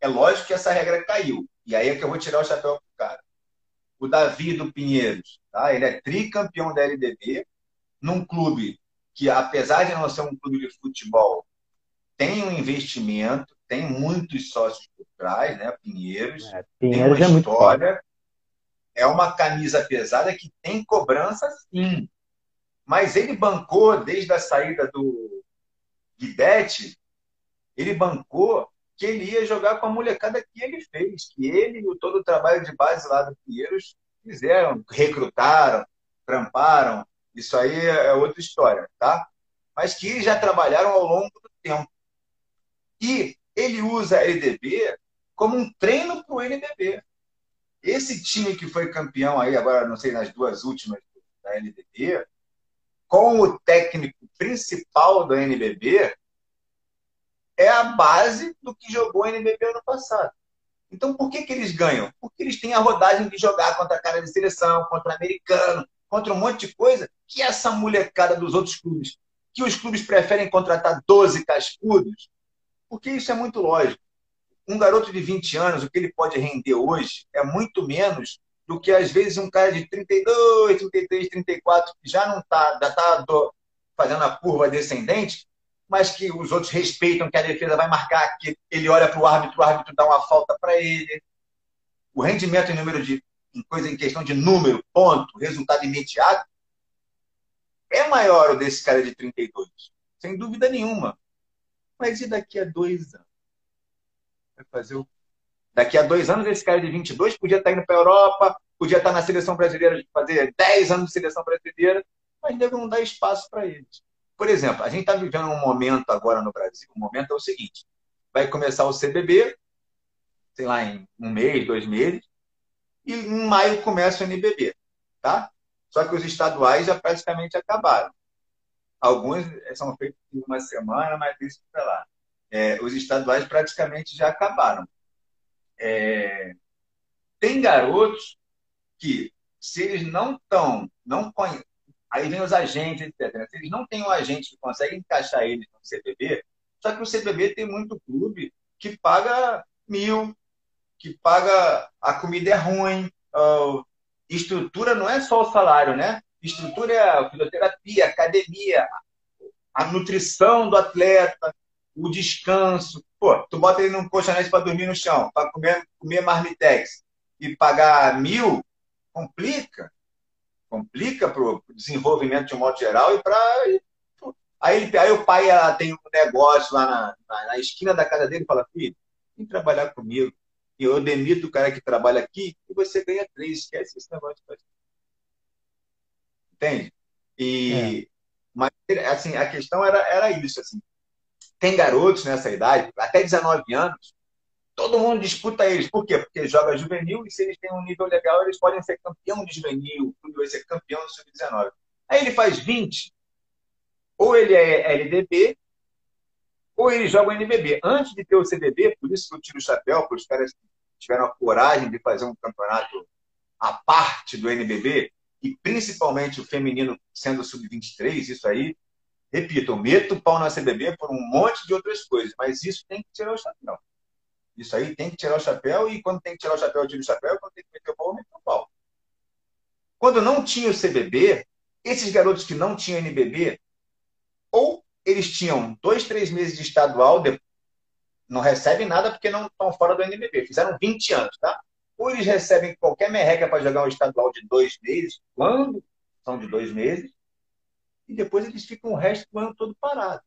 É lógico que essa regra caiu. E aí é que eu vou tirar o chapéu pro cara. O Davi do Pinheiros, tá? ele é tricampeão da LDB, num clube que, apesar de não ser um clube de futebol, tem um investimento, tem muitos sócios por trás, né? Pinheiros. É, Pinheiros tem uma é história. É uma camisa pesada que tem cobrança, sim. Mas ele bancou, desde a saída do Guidetti, ele bancou que ele ia jogar com a molecada que ele fez, que ele e todo o trabalho de base lá do Pinheiros fizeram, recrutaram, tramparam. Isso aí é outra história, tá? Mas que já trabalharam ao longo do tempo. E ele usa a LDB como um treino para o NBB. Esse time que foi campeão aí, agora não sei, nas duas últimas da LDB, com o técnico principal do NBB, é a base do que jogou o NBB ano passado. Então, por que, que eles ganham? Porque eles têm a rodagem de jogar contra a cara de seleção, contra americano, contra um monte de coisa que essa molecada dos outros clubes, que os clubes preferem contratar 12 cascudos, porque isso é muito lógico. Um garoto de 20 anos, o que ele pode render hoje é muito menos do que às vezes um cara de 32, 33, 34, que já não está, já está fazendo a curva descendente, mas que os outros respeitam que a defesa vai marcar, que ele olha para o árbitro, o árbitro dá uma falta para ele. O rendimento em número de em coisa em questão de número, ponto, resultado imediato, é maior o desse cara de 32, sem dúvida nenhuma. Mas e daqui a dois anos? Vai fazer o... Daqui a dois anos, esse cara de 22 podia estar indo para a Europa, podia estar na seleção brasileira, fazer 10 anos de seleção brasileira, mas deve não dar espaço para eles. Por exemplo, a gente está vivendo um momento agora no Brasil. O momento é o seguinte: vai começar o CBB, sei lá, em um mês, dois meses, e em maio começa o NBB, tá? Só que os estaduais já praticamente acabaram. Alguns são feitos em uma semana, mas isso para lá. É, os estaduais praticamente já acabaram. É, tem garotos que, se eles não estão, não conhecem, aí vem os agentes, etc. Né? Se eles não têm um agente que consegue encaixar eles no CBB, só que o CBB tem muito clube que paga mil, que paga a comida é ruim, estrutura não é só o salário, né? Estrutura é a fisioterapia, a academia, a nutrição do atleta, o descanso. Pô, tu bota ele num colchonete para dormir no chão, para comer, comer marmitex e pagar mil, complica. Complica para o desenvolvimento de um modo geral e para. Aí, aí o pai tem um negócio lá na, na, na esquina da casa dele e fala: filho, vem trabalhar comigo e eu demito o cara que trabalha aqui e você ganha três. Esquece esse negócio. Entende? E, é. Mas, assim, a questão era, era isso, assim. Tem garotos nessa idade, até 19 anos, todo mundo disputa eles. Por quê? Porque joga juvenil e se eles têm um nível legal, eles podem ser campeão de juvenil, o clube ser campeão do sub-19. Aí ele faz 20, ou ele é LDB, ou eles jogam NBB. Antes de ter o CBB, por isso que eu tiro o chapéu, porque os caras tiveram a coragem de fazer um campeonato à parte do NBB, e principalmente o feminino sendo sub-23, isso aí, repito, eu meto o pau na CBB por um monte de outras coisas, mas isso tem que tirar o chapéu. Isso aí tem que tirar o chapéu, e quando tem que tirar o chapéu, eu tiro o chapéu, quando tem que meter o pau, eu meto o pau. Quando não tinha o CBB, esses garotos que não tinham NBB, ou eles tinham dois, três meses de estadual, não recebem nada porque não estão fora do NBB. Fizeram 20 anos, tá? Ou eles recebem qualquer merreca para jogar um estadual de dois meses, quando são de dois meses, e depois eles ficam o resto do ano todo parado.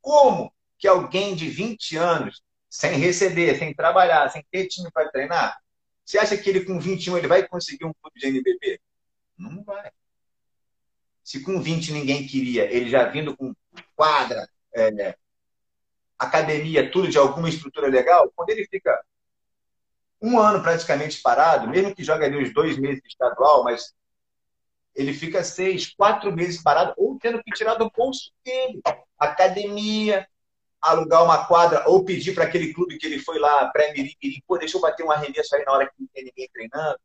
Como que alguém de 20 anos, sem receber, sem trabalhar, sem ter time para treinar, você acha que ele com 21 ele vai conseguir um clube de NBB? Não vai. Se com 20 ninguém queria, ele já vindo com quadra, é, academia, tudo de alguma estrutura legal, quando ele fica um ano praticamente parado, mesmo que jogue ali os dois meses de estadual, mas ele fica seis, quatro meses parado, ou tendo que tirar do bolso dele. Academia, alugar uma quadra ou pedir para aquele clube que ele foi lá, pré-mirim, pô, deixa eu bater um arremesso aí na hora que não tem ninguém treinando.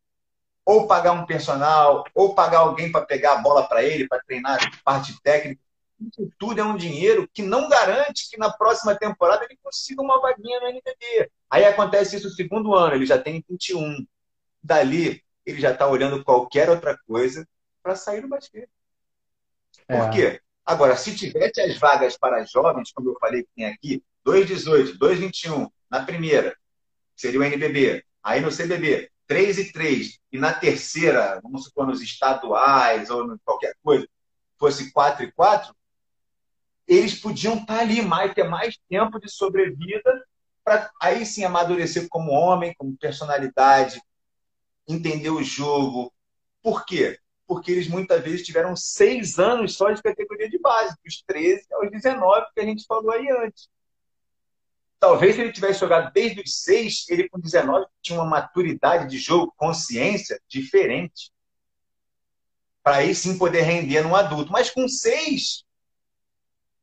Ou pagar um personal, ou pagar alguém para pegar a bola para ele, para treinar parte técnica. Isso tudo é um dinheiro que não garante que na próxima temporada ele consiga uma vaguinha no NBB. Aí acontece isso no segundo ano, ele já tem 21. Dali, ele já está olhando qualquer outra coisa para sair do basquete. Por é. quê? Agora, se tivesse as vagas para jovens, como eu falei que tem aqui, 2,18, 2,21 na primeira, seria o NBB. Aí no CBB, 3 e 3. E na terceira, vamos supor, nos estaduais ou qualquer coisa, fosse 4 e 4, eles podiam estar ali mais, ter mais tempo de sobrevida para aí sim amadurecer como homem, como personalidade, entender o jogo. Por quê? Porque eles muitas vezes tiveram seis anos só de categoria de base, dos 13 aos 19, que a gente falou aí antes. Talvez se ele tivesse jogado desde os seis, ele com 19 tinha uma maturidade de jogo, consciência diferente. Para aí sim poder render num adulto. Mas com seis,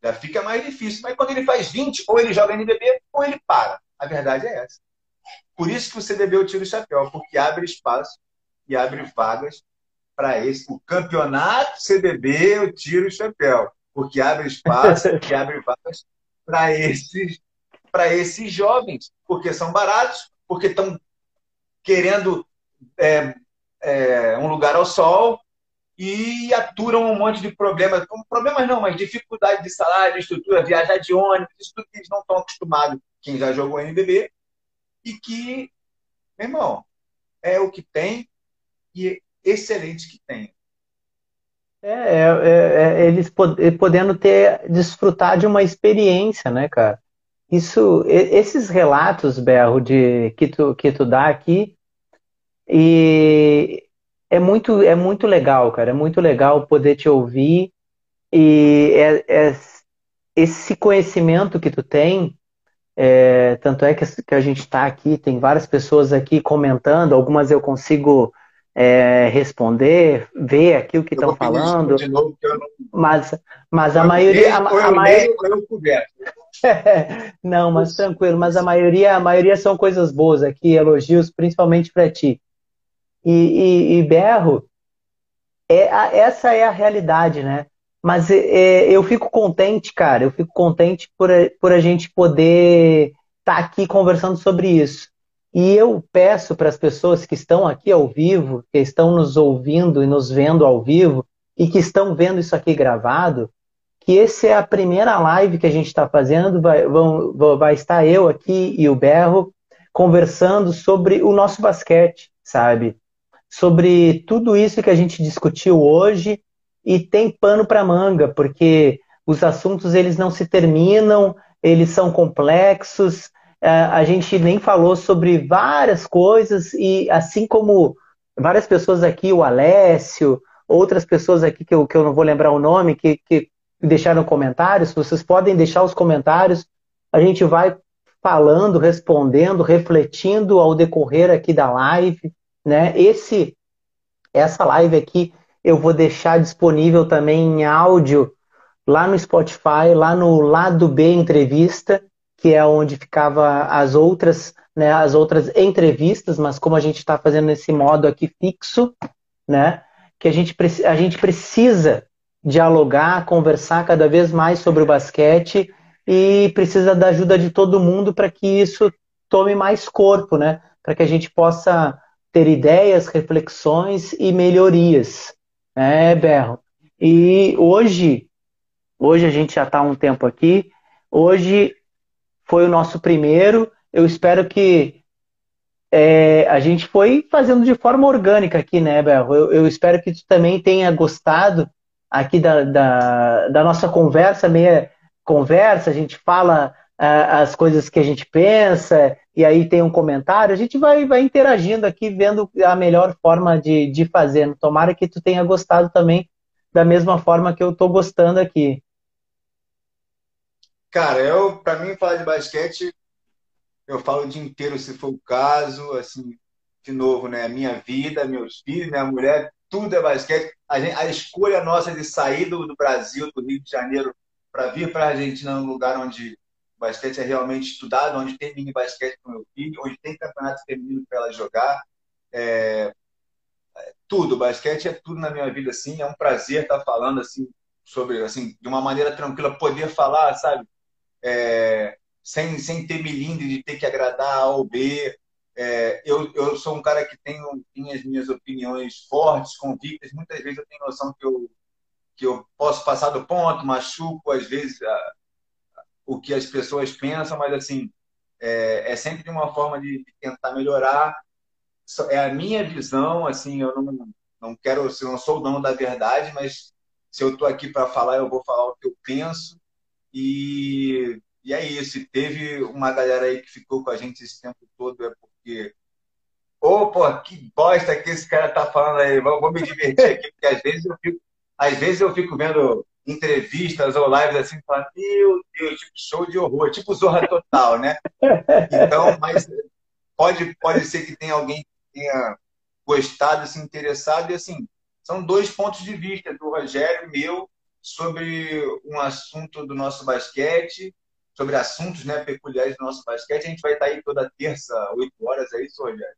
já fica mais difícil. Mas quando ele faz 20, ou ele joga NBB, ou ele para. A verdade é essa. Por isso que o CDB eu tiro o chapéu, porque abre espaço e abre vagas para esse. O campeonato CBB, eu tiro o chapéu, porque abre espaço e abre vagas para esses, para esses jovens, porque são baratos, porque estão querendo é, é, um lugar ao sol e aturam um monte de problemas. Problemas não, mas dificuldade de salário, de estrutura, viajar de ônibus, isso tudo que eles não estão acostumados, quem já jogou NBB, e que, meu irmão, é o que tem, e excelente que tem. É, é, é, é eles podendo ter, desfrutar de uma experiência, né, cara? Isso, esses relatos, Berro, de, que, tu, que tu dá aqui, e é muito, é muito legal, cara. É muito legal poder te ouvir e é, é esse conhecimento que tu tem, é, tanto é que, que a gente está aqui, tem várias pessoas aqui comentando, algumas eu consigo é, responder, ver aqui o que estão falando. Novo, não... Mas, mas a maioria. A, a, a maioria... não, mas tranquilo, mas a maioria, a maioria são coisas boas aqui, elogios, principalmente para ti. E, e, e, berro, é, essa é a realidade, né? Mas é, é, eu fico contente, cara, eu fico contente por, por a gente poder estar tá aqui conversando sobre isso. E eu peço para as pessoas que estão aqui ao vivo, que estão nos ouvindo e nos vendo ao vivo, e que estão vendo isso aqui gravado, que essa é a primeira live que a gente está fazendo. Vai, vão, vai estar eu aqui e o Berro conversando sobre o nosso basquete, sabe? Sobre tudo isso que a gente discutiu hoje e tem pano para manga, porque os assuntos eles não se terminam, eles são complexos, a gente nem falou sobre várias coisas e assim como várias pessoas aqui, o Alessio, outras pessoas aqui que eu, que eu não vou lembrar o nome, que, que deixaram comentários, vocês podem deixar os comentários, a gente vai falando, respondendo, refletindo ao decorrer aqui da live, né? Esse essa live aqui eu vou deixar disponível também em áudio lá no Spotify, lá no lado B entrevista que é onde ficava as outras, né, as outras entrevistas, mas como a gente está fazendo nesse modo aqui fixo, né, que a gente, a gente precisa dialogar, conversar cada vez mais sobre o basquete e precisa da ajuda de todo mundo para que isso tome mais corpo, né, para que a gente possa ter ideias, reflexões e melhorias, né, Berro? E hoje, hoje a gente já está um tempo aqui, hoje foi o nosso primeiro. Eu espero que é, a gente foi fazendo de forma orgânica aqui, né, Berro? Eu, eu espero que tu também tenha gostado aqui da, da, da nossa conversa, meia conversa, a gente fala as coisas que a gente pensa, e aí tem um comentário, a gente vai, vai interagindo aqui, vendo a melhor forma de, de fazer. Tomara que tu tenha gostado também da mesma forma que eu estou gostando aqui. Cara, eu, para mim, falar de basquete, eu falo o dia inteiro, se for o caso, assim, de novo, né? Minha vida, meus filhos, minha mulher, tudo é basquete. A, gente, a escolha nossa de sair do, do Brasil, do Rio de Janeiro, para vir para a Argentina, num lugar onde basquete é realmente estudado, onde tem mini basquete o meu filho, onde tem campeonato feminino para ela jogar. É, tudo, basquete é tudo na minha vida, assim. É um prazer estar falando assim sobre, assim, de uma maneira tranquila, poder falar, sabe? É, sem, sem ter milindre de ter que agradar A ou B. É, eu, eu sou um cara que tenho, as minhas opiniões fortes, convictas. Muitas vezes eu tenho noção que eu, que eu posso passar do ponto, machuco, às vezes, a, o que as pessoas pensam, mas assim, é, é sempre de uma forma de, de, tentar melhorar. É a minha visão, assim, eu não, não quero, se não sou o dono da verdade, mas se eu estou aqui para falar, eu vou falar o que eu penso. E, e é isso. E teve uma galera aí que ficou com a gente esse tempo todo, é porque. Pô, que bosta que esse cara tá falando aí. Vou, vou me divertir aqui, porque às vezes eu fico, às vezes eu fico vendo entrevistas ou lives assim, falando, meu Deus, tipo show de horror, tipo Zorra Total, né? Então, mas pode, pode ser que tenha alguém que tenha gostado, se interessado, e assim, são dois pontos de vista do Rogério meu sobre um assunto do nosso basquete, sobre assuntos né, peculiares do nosso basquete. A gente vai estar aí toda terça, 8 horas, é isso, Rogério?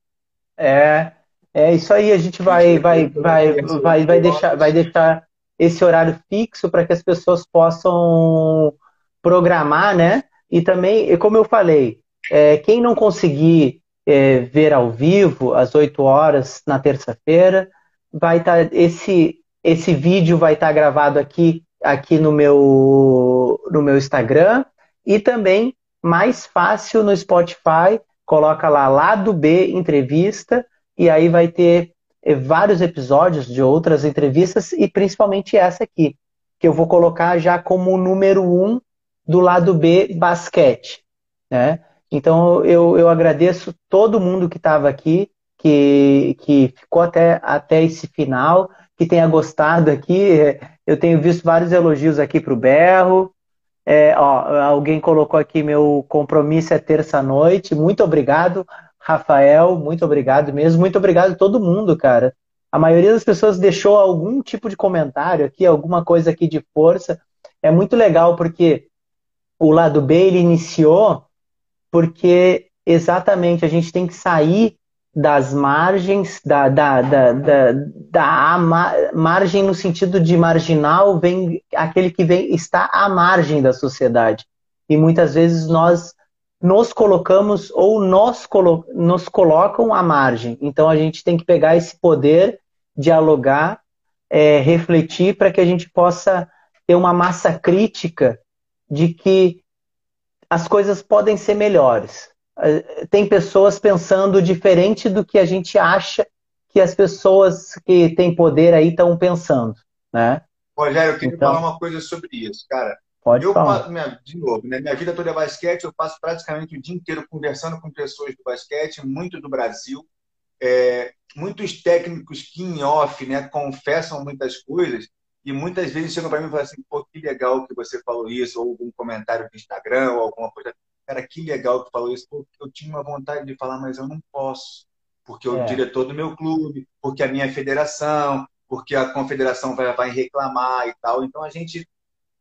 É, é isso aí, a gente vai, vai, vai, vai, vai, deixar, vai deixar esse horário fixo para que as pessoas possam programar, né? E também, como eu falei, é, quem não conseguir é, ver ao vivo às 8 horas na terça-feira, vai estar esse esse vídeo vai estar tá gravado aqui aqui no meu no meu Instagram. E também mais fácil no Spotify, coloca lá lado B entrevista. E aí vai ter eh, vários episódios de outras entrevistas e principalmente essa aqui, que eu vou colocar já como número um do lado B basquete, né? Então eu, eu agradeço todo mundo que estava aqui, que, que ficou até, até esse final, que tenha gostado aqui. Eu tenho visto vários elogios aqui para o Berro. É, ó, alguém colocou aqui meu compromisso é terça-noite. Muito obrigado, Rafael. Muito obrigado mesmo. Muito obrigado a todo mundo, cara. A maioria das pessoas deixou algum tipo de comentário aqui, alguma coisa aqui de força. É muito legal porque o lado B ele iniciou porque exatamente a gente tem que sair das margens, da, da, da, da, da margem no sentido de marginal, vem aquele que vem está à margem da sociedade. E muitas vezes nós nos colocamos ou nós colo nos colocam à margem. Então a gente tem que pegar esse poder, dialogar, é, refletir para que a gente possa ter uma massa crítica de que as coisas podem ser melhores. Eh, tem pessoas pensando diferente do que a gente acha que as pessoas que têm poder aí estão pensando, né? Rogério, eu queria então, falar uma coisa sobre isso, cara. Pode eu, falar. Minha, de novo, né? minha vida toda é basquete, eu passo praticamente o dia inteiro conversando com pessoas do basquete, muito do Brasil. É, muitos técnicos que em off né, confessam muitas coisas e muitas vezes chegam para mim e falam assim, pô, que legal que você falou isso, ou algum comentário no Instagram, ou alguma coisa cara, que legal que falou isso, porque eu tinha uma vontade de falar, mas eu não posso, porque o é. diretor do meu clube, porque a minha federação, porque a confederação vai, vai reclamar e tal. Então a gente,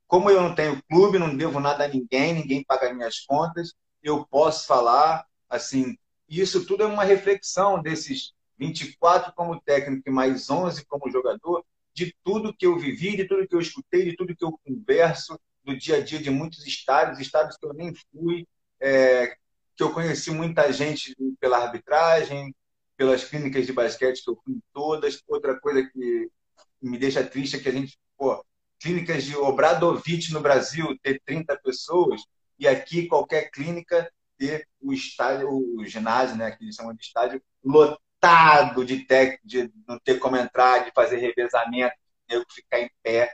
como eu não tenho clube, não devo nada a ninguém, ninguém paga minhas contas, eu posso falar, assim, isso tudo é uma reflexão desses 24 como técnico e mais 11 como jogador, de tudo que eu vivi, de tudo que eu escutei, de tudo que eu converso, do dia a dia de muitos estados, estados que eu nem fui, é, que eu conheci muita gente pela arbitragem, pelas clínicas de basquete que eu fui em todas. Outra coisa que me deixa triste é que a gente, pô, clínicas de Obradovic no Brasil ter 30 pessoas e aqui qualquer clínica ter o estádio, o ginásio, né, que eles chamam de estádio, lotado de técnico, de não ter como entrar, de fazer revezamento, de ficar em pé.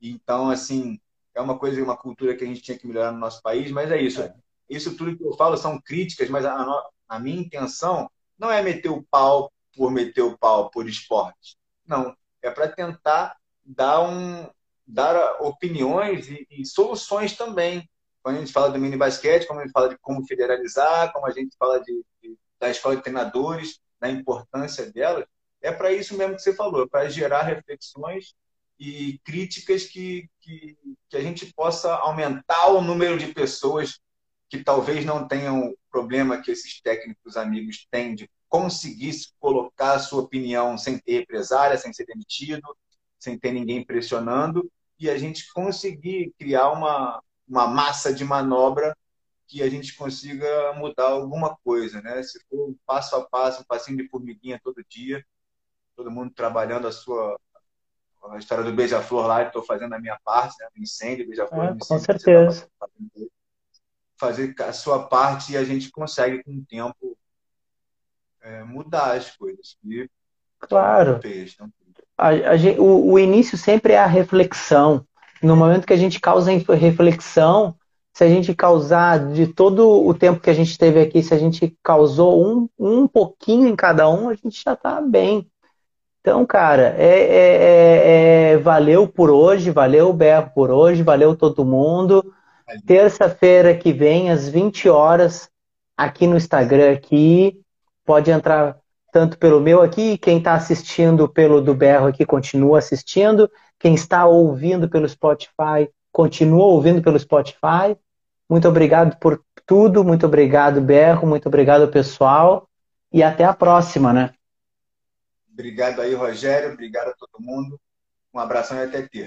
Então, assim, é uma coisa, uma cultura que a gente tinha que melhorar no nosso país, mas é isso. É. Isso tudo que eu falo são críticas, mas a, a minha intenção não é meter o pau por meter o pau por esporte. Não, é para tentar dar um dar opiniões e, e, soluções também. Quando a gente fala do mini basquete, como a gente fala de como federalizar, como a gente fala de, de da escola de treinadores, da importância dela, é para isso mesmo que você falou, é para gerar reflexões e críticas que, que, que a gente possa aumentar o número de pessoas que talvez não tenham o problema que esses técnicos amigos têm de conseguir colocar a sua opinião sem ter represária, sem ser demitido, sem ter ninguém pressionando, e a gente conseguir criar uma, uma massa de manobra que a gente consiga mudar alguma coisa, né? Se for um passo a passo, um passinho de formiguinha todo dia, todo mundo trabalhando a sua a história do beija-flor lá, estou fazendo a minha parte, né? incêndio, beija-flor, é, com certeza. Fazer a sua parte e a gente consegue com o tempo é, mudar as coisas. E claro. A, a, o, o início sempre é a reflexão. No momento que a gente causa reflexão, se a gente causar de todo o tempo que a gente teve aqui, se a gente causou um, um pouquinho em cada um, a gente já está bem. Então, cara, é, é, é, é, valeu por hoje, valeu Berro por hoje, valeu todo mundo. Terça-feira que vem, às 20 horas, aqui no Instagram aqui, pode entrar tanto pelo meu aqui, quem está assistindo pelo do Berro aqui continua assistindo, quem está ouvindo pelo Spotify continua ouvindo pelo Spotify. Muito obrigado por tudo, muito obrigado Berro, muito obrigado pessoal e até a próxima, né? Obrigado aí, Rogério. Obrigado a todo mundo. Um abração e até terça.